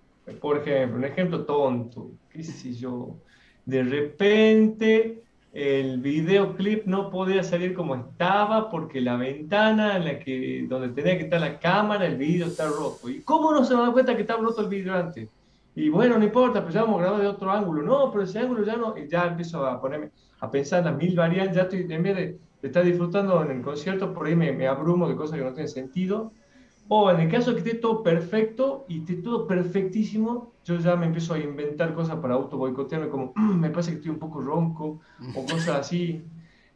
Por ejemplo, un ejemplo tonto, qué sé yo, de repente el videoclip no podía salir como estaba porque la ventana en la que, donde tenía que estar la cámara, el video está roto. ¿Y cómo no se da cuenta que estaba roto el video antes? Y bueno, no importa, pues ya vamos a grabar de otro ángulo. No, pero ese ángulo ya no. Ya empiezo a ponerme, a pensar en las mil variantes. Ya estoy, en vez de, de estar disfrutando en el concierto, por ahí me, me abrumo de cosas que no tienen sentido. O en el caso de que esté todo perfecto y esté todo perfectísimo, yo ya me empiezo a inventar cosas para auto boicotearme, como mm, me parece que estoy un poco ronco o cosas así.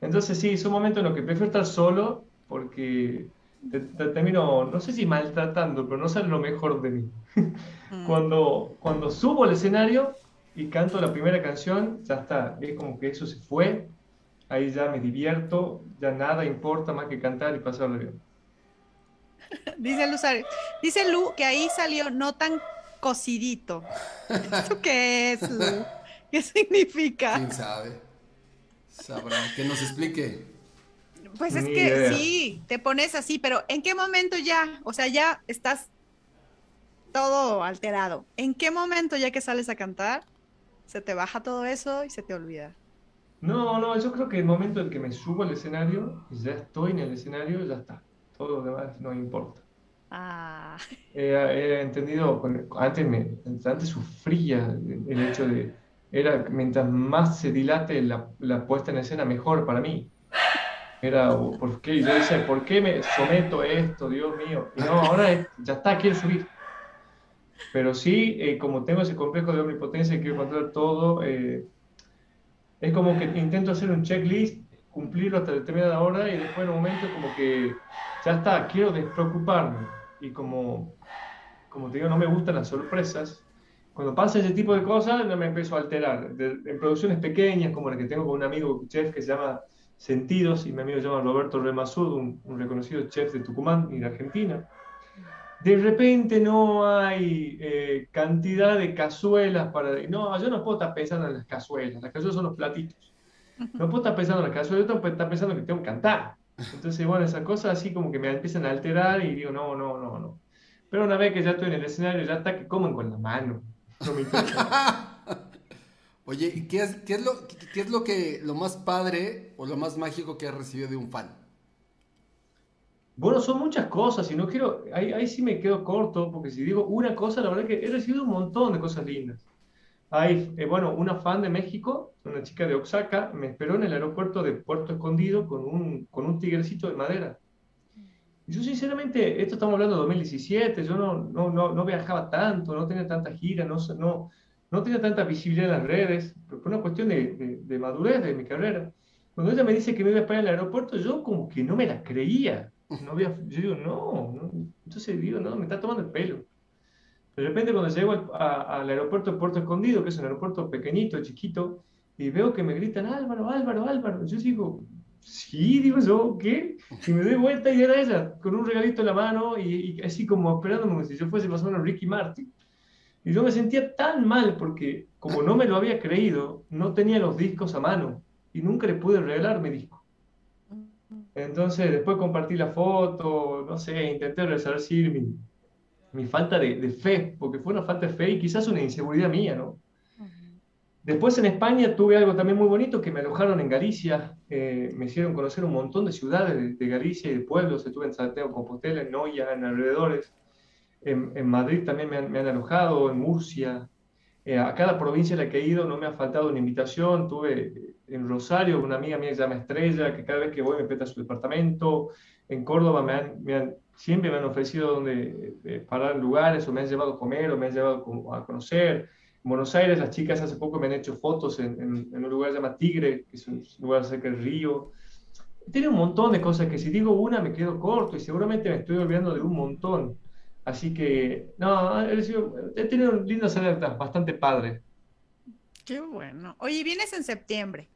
Entonces, sí, es un momento en el que prefiero estar solo porque te, te termino, no sé si maltratando, pero no sale lo mejor de mí. Mm. cuando, cuando subo al escenario y canto la primera canción, ya está, es como que eso se fue, ahí ya me divierto, ya nada importa más que cantar y pasarlo bien. Dice Lu, dice Lu que ahí salió no tan cocidito. ¿Eso qué es, Lu? ¿Qué significa? ¿Quién sabe? Sabrá, que nos explique. Pues es Ni que idea. sí, te pones así, pero ¿en qué momento ya? O sea, ya estás todo alterado. ¿En qué momento ya que sales a cantar, se te baja todo eso y se te olvida? No, no, yo creo que el momento en que me subo al escenario, ya estoy en el escenario, ya está. Todo lo demás no importa. Ah, He, he entendido, antes, me, antes sufría el hecho de, era mientras más se dilate la, la puesta en escena, mejor para mí. Era, oh, ¿por qué? Yo decía, ¿por qué me someto a esto, Dios mío? Y no, ahora es- ya está, quiero subir. Pero sí, eh, como tengo ese complejo de omnipotencia y quiero controlar todo, eh, es como que intento hacer un checklist, cumplirlo hasta determinada hora y después en un momento como que ya está, quiero despreocuparme. Y como, como te digo, no me gustan las sorpresas, cuando pasa ese tipo de cosas no me empiezo a alterar. De- en producciones pequeñas, como la que tengo con un amigo chef que se llama Sentidos, y mi amigo se llama Roberto Remasud, un, un reconocido chef de Tucumán y de Argentina. De repente no hay eh, cantidad de cazuelas para... No, yo no puedo estar pensando en las cazuelas, las cazuelas son los platitos. No puedo estar pensando en las cazuelas, yo tengo que estar pensando que tengo que cantar. Entonces, bueno, esas cosas así como que me empiezan a alterar y digo, no, no, no, no. Pero una vez que ya estoy en el escenario, ya está que comen con la mano. No me interesa. Oye, ¿y ¿qué es, qué es lo, qué, qué es lo que lo más padre o lo más mágico que has recibido de un fan? Bueno, son muchas cosas y no quiero, ahí, ahí sí me quedo corto, porque si digo una cosa, la verdad que he recibido un montón de cosas lindas. Hay, eh, bueno, una fan de México, una chica de Oaxaca, me esperó en el aeropuerto de Puerto Escondido con un, con un tigrecito de madera. Yo sinceramente, esto estamos hablando de 2017, yo no, no, no, no viajaba tanto, no tenía tanta gira, no, no, no tenía tanta visibilidad en las redes, pero fue una cuestión de, de, de madurez de mi carrera. Cuando ella me dice que me iba a esperar en el aeropuerto, yo como que no me la creía. No había, yo digo, no, no. Entonces digo, no, me está tomando el pelo. De repente cuando llego al, a- al aeropuerto de Puerto Escondido, que es un aeropuerto pequeñito, chiquito, y veo que me gritan, Álvaro, Álvaro, Álvaro. Yo digo, sí, digo yo, ¿qué? Y me doy vuelta y era ella, con un regalito en la mano y, y así como esperándome como si yo fuese más o menos Ricky Martin. Y yo me sentía tan mal porque como no me lo había creído, no tenía los discos a mano y nunca le pude regalar mi disco. Entonces después compartí la foto, no sé, intenté resarcir mi, mi falta de, de fe, porque fue una falta de fe y quizás una inseguridad mía, ¿no? Después en España tuve algo también muy bonito, que me alojaron en Galicia, eh, me hicieron conocer un montón de ciudades de, de Galicia y de pueblos, estuve en Santiago Compostela, en Noya, en alrededores, en, en Madrid también me han, me han alojado, en Murcia, Eh, a cada provincia a la que he ido no me ha faltado una invitación, tuve eh, en Rosario una amiga mía que se llama Estrella, que cada vez que voy me presta su departamento, en Córdoba me han, me han- siempre me han ofrecido donde eh, parar lugares, o me han llevado a comer, o me han llevado a conocer, en Buenos Aires, las chicas hace poco me han hecho fotos en, en- en un lugar que se llama Tigre, que es un lugar cerca del río. Tiene un montón de cosas que si digo una me quedo corto y seguramente me estoy olvidando de un montón. Así que, no, he, he tenido lindas anécdotas, bastante padre. Qué bueno. Oye, vienes en septiembre.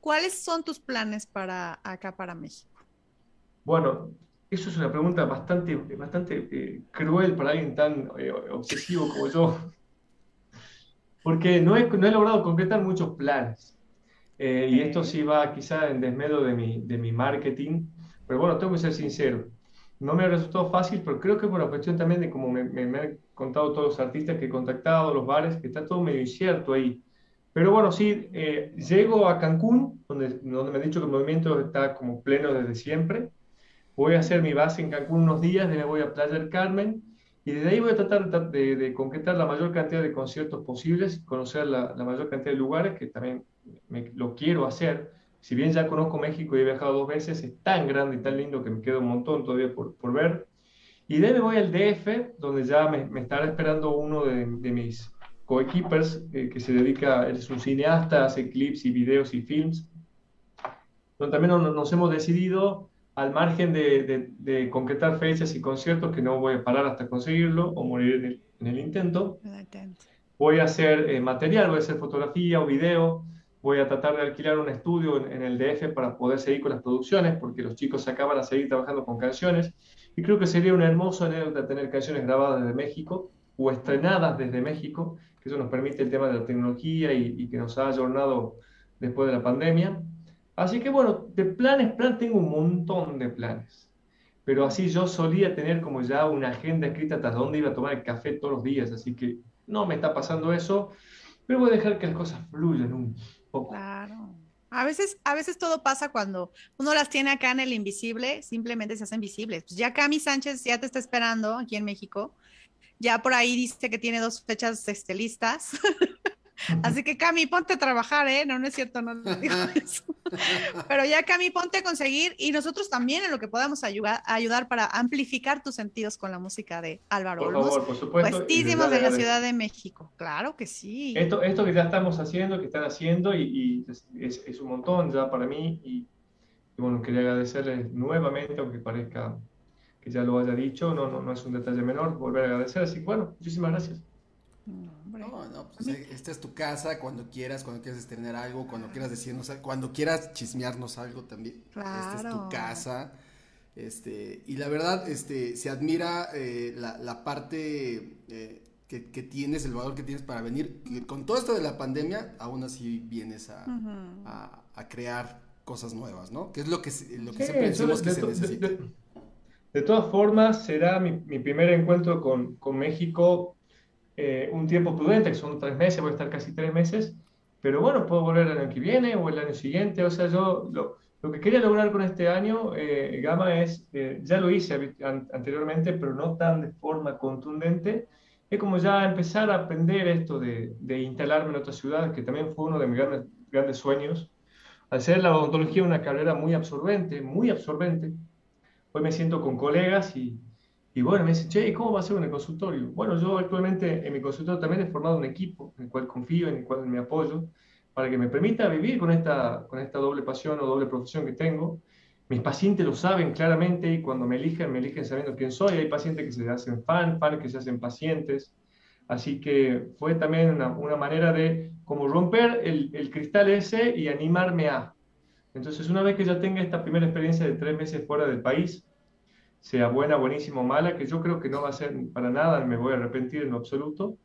¿Cuáles son tus planes para acá, para México? Bueno, eso es una pregunta bastante, bastante eh, cruel para alguien tan eh, obsesivo como yo, porque no he, no he logrado concretar muchos planes. Eh, y esto sí va quizá en desmedro de mi, de mi marketing, pero bueno, tengo que ser sincero. No me ha resultado fácil, pero creo que por la cuestión también de como me, me- me han contado todos los artistas que he contactado, los bares, que está todo medio incierto ahí. Pero bueno, sí, eh, llego a Cancún, donde, donde me han dicho que el movimiento está como pleno desde siempre. Voy a hacer mi base en Cancún unos días, de me voy a Playa del Carmen y desde ahí voy a tratar de, de- concretar la mayor cantidad de conciertos posibles, conocer la, la mayor cantidad de lugares, que también me- lo quiero hacer. Si bien ya conozco México y he viajado dos veces, es tan grande y tan lindo que me queda un montón todavía por, por ver. Y de ahí me voy al DF, donde ya me, me estará esperando uno de, de mis coequippers, eh, que se dedica, es un cineasta, hace clips y videos y films, donde también nos, nos hemos decidido, al margen de, de- de concretar fechas y conciertos, que no voy a parar hasta conseguirlo o morir en el, en el intento, voy a hacer eh, material, voy a hacer fotografía o video, voy a tratar de alquilar un estudio en, en el DF para poder seguir con las producciones, porque los chicos se acaban a seguir trabajando con canciones, y creo que sería una hermosa anécdota tener canciones grabadas desde México o estrenadas desde México, que eso nos permite el tema de la tecnología y, y que nos ha ayornado después de la pandemia. Así que bueno, de planes, plan, tengo un montón de planes. Pero así yo solía tener como ya una agenda escrita hasta dónde iba a tomar el café todos los días, así que no me está pasando eso, pero voy a dejar que las cosas fluyan un poco. Claro. A veces, a veces todo pasa cuando uno las tiene acá en el invisible, simplemente se hacen visibles. Pues ya Cami Sánchez ya te está esperando aquí en México. Ya por ahí dice que tiene dos fechas este, listas. Así que Cami, ponte a trabajar, ¿eh? No, no es cierto, no, digo eso. Pero ya Cami, ponte a conseguir y nosotros también en lo que podamos ayudar, ayudar para amplificar tus sentidos con la música de Álvaro Por Olmos. favor, por supuesto. Puestísimos de la Ciudad de México. Claro que sí. Esto, esto que ya estamos haciendo, que están haciendo, y, y es, es- es un montón ya para mí. Y, y bueno, quería agradecerles nuevamente, aunque parezca que ya lo haya dicho, no, no, no es un detalle menor, volver a agradecer. Así que bueno, muchísimas gracias. No, hombre. No, no, pues eh, esta es tu casa, cuando quieras, cuando quieras estrenar algo, cuando quieras decirnos algo, cuando quieras chismearnos algo también. Esta es tu casa. Este, y la verdad, este, se admira eh, la, la parte eh, que, que tienes, el valor que tienes para venir. con todo esto de la pandemia, aún así vienes a, a- a crear cosas nuevas, ¿no? Que es lo que, se- lo que Sí, siempre decimos que de se de- necesita. de- de todas formas, será mi, mi primer encuentro con, con México eh, un tiempo prudente, que son tres meses, voy a estar casi tres meses, pero bueno, puedo volver el año que viene o el año siguiente, o sea, yo lo, lo que quería lograr con este año, eh, Gama, es, eh, ya lo hice an- anteriormente, pero no tan de forma contundente, es como ya empezar a aprender esto de, de instalarme en otra ciudad, que también fue uno de mis grandes, grandes sueños, hacer la odontología una carrera muy absorbente, muy absorbente. Hoy me siento con colegas y, y bueno, me dicen, che, ¿y ¿cómo va a ser en el consultorio? Bueno, yo actualmente en mi consultorio también he formado un equipo en el cual confío, en el cual me apoyo, para que me permita vivir con esta, con esta doble pasión o doble profesión que tengo. Mis pacientes lo saben claramente y cuando me eligen, me eligen sabiendo quién soy. Hay pacientes que se hacen fan, fan que se hacen pacientes. Así que fue también una, una manera de como romper el, el cristal ese y animarme a. Entonces, una vez que ya tenga esta primera experiencia de tres meses fuera del país, sea buena, buenísima o mala, que yo creo que no va a ser para nada, me voy a arrepentir en lo absoluto,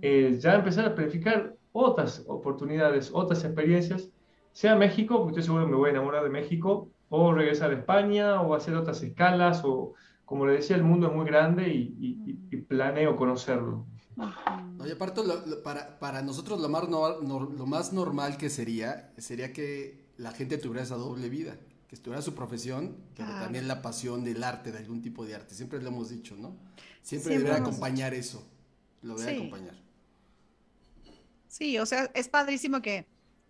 eh, ya empezar a planificar otras oportunidades, otras experiencias, sea México, porque estoy seguro que me voy a enamorar de México, o regresar a España, o hacer otras escalas, o como le decía, el mundo es muy grande y, y- y planeo conocerlo. No, y aparte, lo- lo- para, para nosotros lo más, no- no- lo más normal que sería, sería que la gente tuviera esa doble vida, que estuviera su profesión, pero Claro. también la pasión del arte, de algún tipo de arte. Siempre lo hemos dicho, ¿no? Siempre, Siempre hemos acompañar eso. Lo debe Sí. acompañar. Sí, o sea, es padrísimo que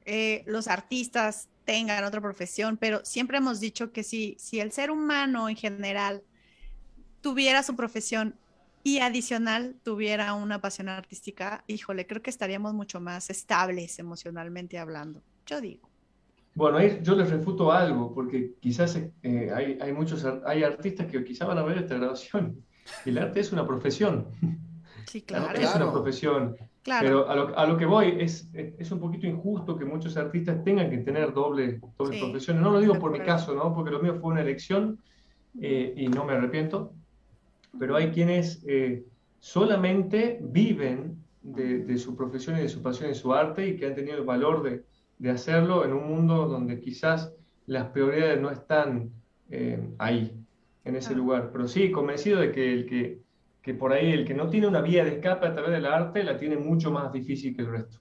eh, los artistas tengan otra profesión, pero siempre hemos dicho que si, si el ser humano en general tuviera su profesión y adicional tuviera una pasión artística, híjole, creo que estaríamos mucho más estables emocionalmente hablando. Yo digo. Bueno, ahí yo les refuto algo, porque quizás eh, hay, hay muchos hay artistas que quizás van a ver esta grabación. El arte es una profesión. Sí, El claro. arte es claro. una profesión. Claro. Pero a lo, a lo que voy es, es un poquito injusto que muchos artistas tengan que tener doble, doble Sí, profesiones. No lo digo por mi caso, ¿no? Porque lo mío fue una elección eh, y no me arrepiento. Pero hay quienes eh, solamente viven de, de su profesión y de su pasión y su arte y que han tenido el valor de, de hacerlo en un mundo donde quizás las prioridades no están eh, ahí, en ese Ah. lugar. Pero sí, convencido de que el que, que por ahí el que no tiene una vía de escape a través del arte la tiene mucho más difícil que el resto.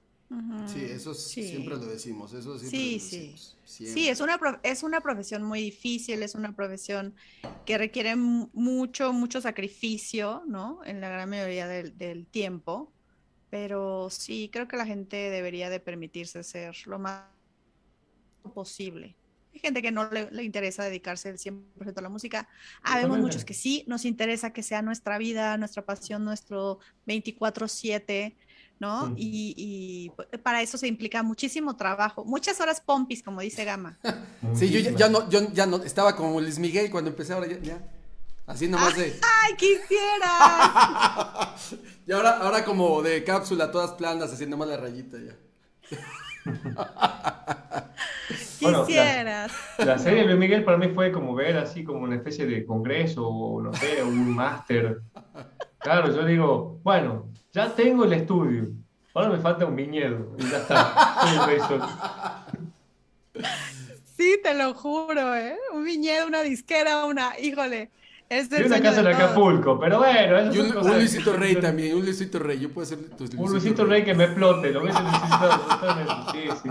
Sí, eso Sí. siempre lo decimos. Eso siempre Sí, lo sí. decimos. Sí, Siempre. es una, es una profesión muy difícil, es una profesión que requiere mu- mucho, mucho sacrificio, ¿no? En la gran mayoría del, del tiempo, pero sí, creo que la gente debería de permitirse ser lo más posible. Hay gente que no le, le interesa dedicarse el 100% a la música. Habemos Totalmente. muchos que sí, nos interesa que sea nuestra vida, nuestra pasión, nuestro 24/7, ¿no? Y, y para eso se implica muchísimo trabajo, muchas horas pompis, como dice Gama. Sí, yo ya, no, yo ya no, estaba como Luis Miguel cuando empecé ahora ya, ya. Así nomás de. ¡Ay, quisiera! Y ahora, ahora como de cápsula, todas planas, haciendo más la rayita ya. Bueno, la- Quisieras. La serie de Luis Miguel para mí fue como ver así como una especie de congreso o no sé, un máster. Claro, yo digo, bueno, ya tengo el estudio, ahora me falta un viñedo y ya está. Sí, te lo juro, ¿eh? Un viñedo, una disquera, una. Híjole. Es Y una casa en. Acapulco, pero bueno, eso Y un, un Luisito Rey también, un Luisito Rey. Yo puedo ser tu Un Luisito Rey que me explote, lo ves Luisito. Sí, sí.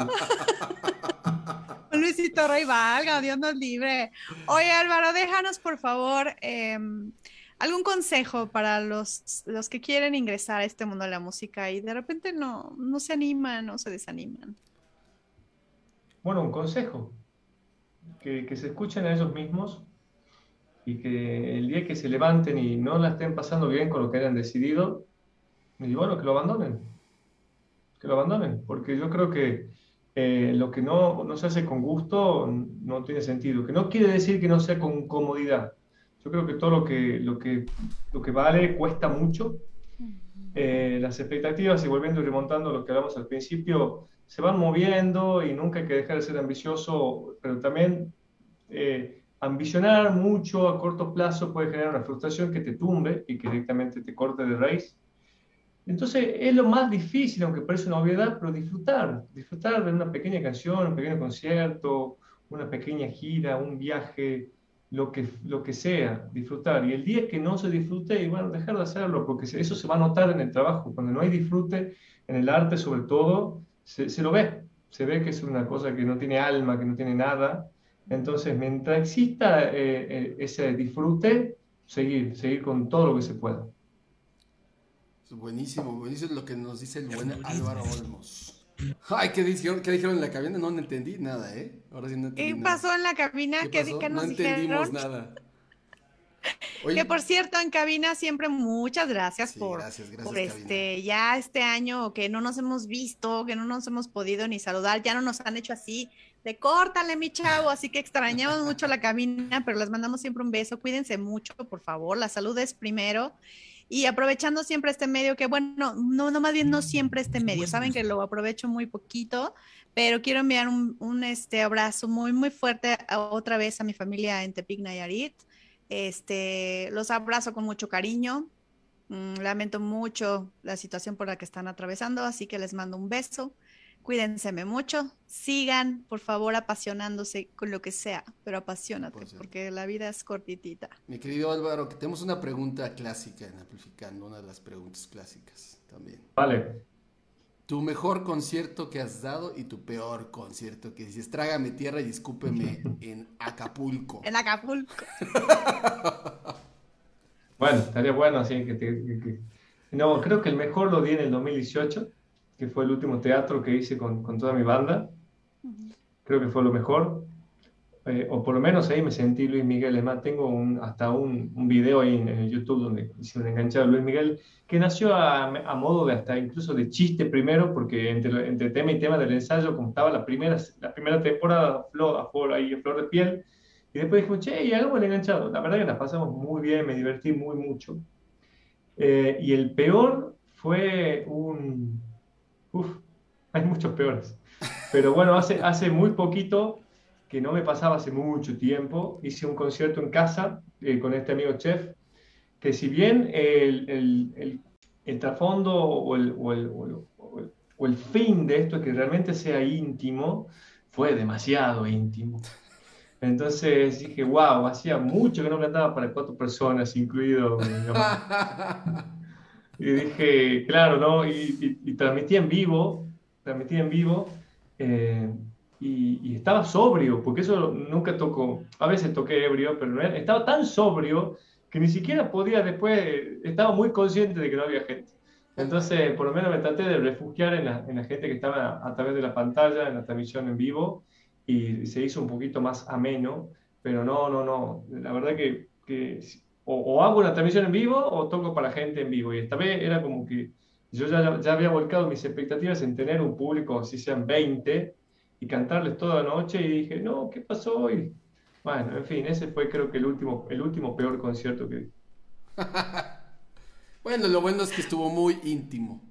Luisito Rey valga, Dios nos libre. Oye, Álvaro, déjanos por favor em, algún consejo para los, los que quieren ingresar a este mundo de la música y de repente no, no se animan, no se desaniman. Bueno, un consejo. Que, que se escuchen a ellos mismos y que el día que se levanten y no la estén pasando bien con lo que hayan decidido, y bueno, que lo abandonen. Que lo abandonen. Porque yo creo que eh, lo que no, no, se hace con gusto no tiene sentido. Que no quiere decir que no sea con comodidad. Yo creo que todo lo que, lo que, lo que vale cuesta mucho. Eh, las expectativas, y volviendo y remontando lo que hablamos al principio, se van moviendo y nunca hay que dejar de ser ambicioso, pero también eh, ambicionar mucho a corto plazo puede generar una frustración que te tumbe y que directamente te corte de raíz. Entonces es lo más difícil, aunque parece una obviedad, pero disfrutar, disfrutar de una pequeña canción, un pequeño concierto, una pequeña gira, un viaje, lo que, lo que sea, disfrutar. Y el día que no se disfrute, y bueno, dejar de hacerlo, porque eso se va a notar en el trabajo. Cuando no hay disfrute, en el arte sobre todo, se, lo ve, se ve que es una cosa que no tiene alma, que no tiene nada. Entonces, mientras exista eh, eh, ese disfrute, seguir, seguir con todo lo que se pueda. Buenísimo, buenísimo lo que nos dice el buen Álvaro Olmos. Ay, ¿qué dijeron, ¿qué dijeron en la cabina? No, entendí nada, ¿eh? Ahora sí no entendí ¿Qué pasó en la cabina? ¿Qué, ¿Qué, nos no entendimos nada. que por cierto, en cabina siempre muchas gracias por, por este, ya este año que no nos hemos visto, que no nos hemos podido ni saludar, ya no nos han hecho así de córtale mi chavo, así que extrañamos mucho la cabina, pero les mandamos siempre un beso, cuídense mucho, por favor, la salud es primero y aprovechando siempre este medio, que bueno, no, no más bien no siempre este medio, saben que lo aprovecho muy poquito, pero quiero enviar un, un este abrazo muy, muy fuerte otra vez a mi familia en Tepic Nayarit. Este, los abrazo con mucho cariño. Mm, lamento mucho la situación por la que están atravesando, así que les mando un beso. Cuídense mucho, sigan por favor apasionándose con lo que sea, pero apasionate, pues porque la vida es cortitita. Mi querido Álvaro, que tenemos una pregunta clásica en Amplificando, una de las preguntas clásicas también. Vale. Tu mejor concierto que has dado y tu peor concierto que dices, trágame tierra y escúpeme en Acapulco. En Acapulco. bueno, estaría bueno así que, te, No, creo que el mejor lo di en el 2018 que fue el último teatro que hice con, con toda mi banda. Creo que fue lo mejor. Eh, o por lo menos ahí me sentí Luis Miguel. Además, tengo un, hasta un, un, video ahí en, el YouTube donde hicieron enganchado a Luis Miguel, que nació a, a, modo de hasta incluso de chiste primero, porque entre, entre, tema y tema del ensayo, como estaba la primera, la primera temporada, flor, a flor, ahí, flor de piel, y después dijimos, che, y hagamos el enganchado. La verdad que la pasamos muy bien, me divertí muy mucho. Eh, y el peor fue un, Uf, hay muchos peores. Pero bueno, hace, hace muy poquito, que no me pasaba hace mucho tiempo, hice un concierto en casa eh, con este amigo chef, que si bien el, el, el, trasfondo o el, o, o el, fin de esto es que realmente sea íntimo, fue demasiado íntimo. Entonces dije, wow, hacía mucho que no cantaba para cuatro personas, incluido Y dije, claro, ¿no? Y, transmití en vivo, transmití en vivo, eh, y, estaba sobrio, porque eso nunca tocó, a veces toqué ebrio, pero no estaba tan sobrio que ni siquiera podía después, estaba muy consciente de que no había gente. Entonces, por lo menos me traté de refugiar en la, en la gente que estaba a través de la pantalla, en la transmisión en vivo, y se hizo un poquito más ameno, pero no, no, no, la verdad que, que o, hago una transmisión en vivo o toco para gente en vivo. Y esta vez era como que yo ya, ya había volcado mis expectativas en tener un público, si sean 20, y cantarles toda la noche. Y dije, no, ¿qué pasó hoy? Bueno, en fin, ese fue creo que el último, el último peor concierto que di. bueno, lo bueno es que estuvo muy íntimo.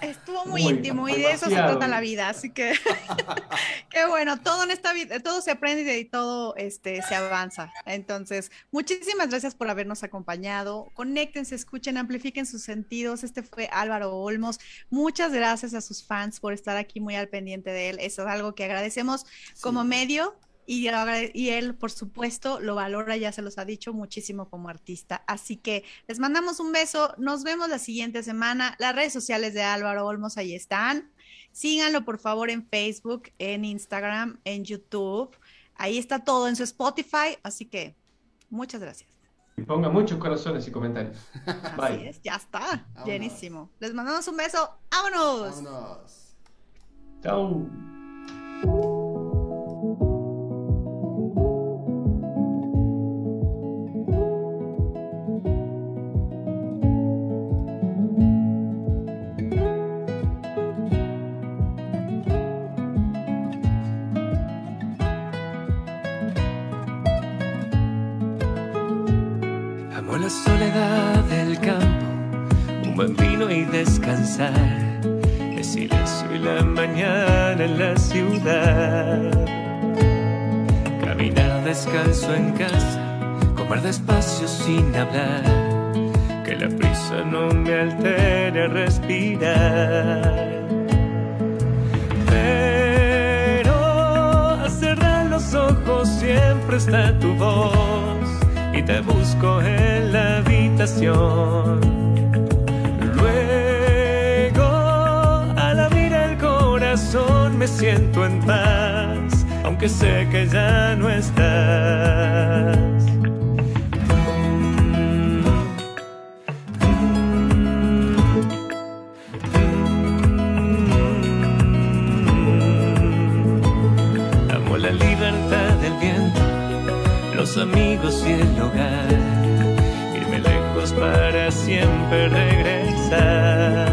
Estuvo muy, íntimo y de eso se trata la vida, así que qué bueno, todo en esta vida, todo se aprende y todo este se avanza. Entonces, muchísimas gracias por habernos acompañado. Conéctense, escuchen, amplifiquen sus sentidos. Este fue Álvaro Olmos. Muchas gracias a sus fans por estar aquí muy al pendiente de él. Eso es algo que agradecemos como medio y, y, él, por supuesto, lo valora, ya se los ha dicho muchísimo como artista. Así que les mandamos un beso, nos vemos la siguiente semana. Las redes sociales de Álvaro Olmos ahí están. Síganlo por favor en Facebook, en Instagram, en YouTube. Ahí está todo en su Spotify, así que muchas gracias. Y ponga muchos corazones y comentarios. Así Bye. es, ya está, Vámonos. llenísimo. Les mandamos un beso, vámonos. Vámonos. Chau. Descansar. El silencio y la mañana en la ciudad. Caminar descalzo en casa, comer despacio sin hablar. Que la prisa no me altere respirar. Pero cerrar los ojos siempre está tu voz y te busco en la habitación. Me siento en paz, aunque sé que ya no estás. Amo la libertad del viento, los amigos y el hogar. Irme lejos para siempre regresar.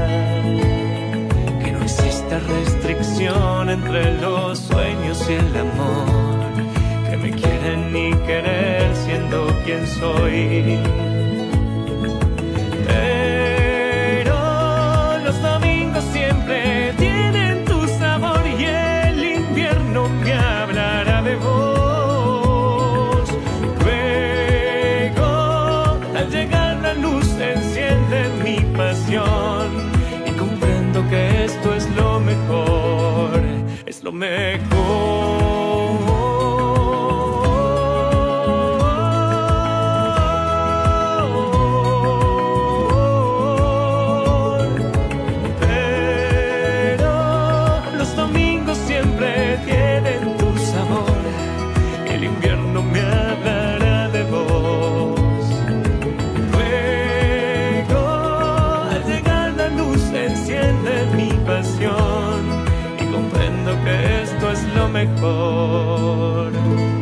Que no exista entre los sueños y el amor. Que me quieren ni querer siendo quien soy. Es que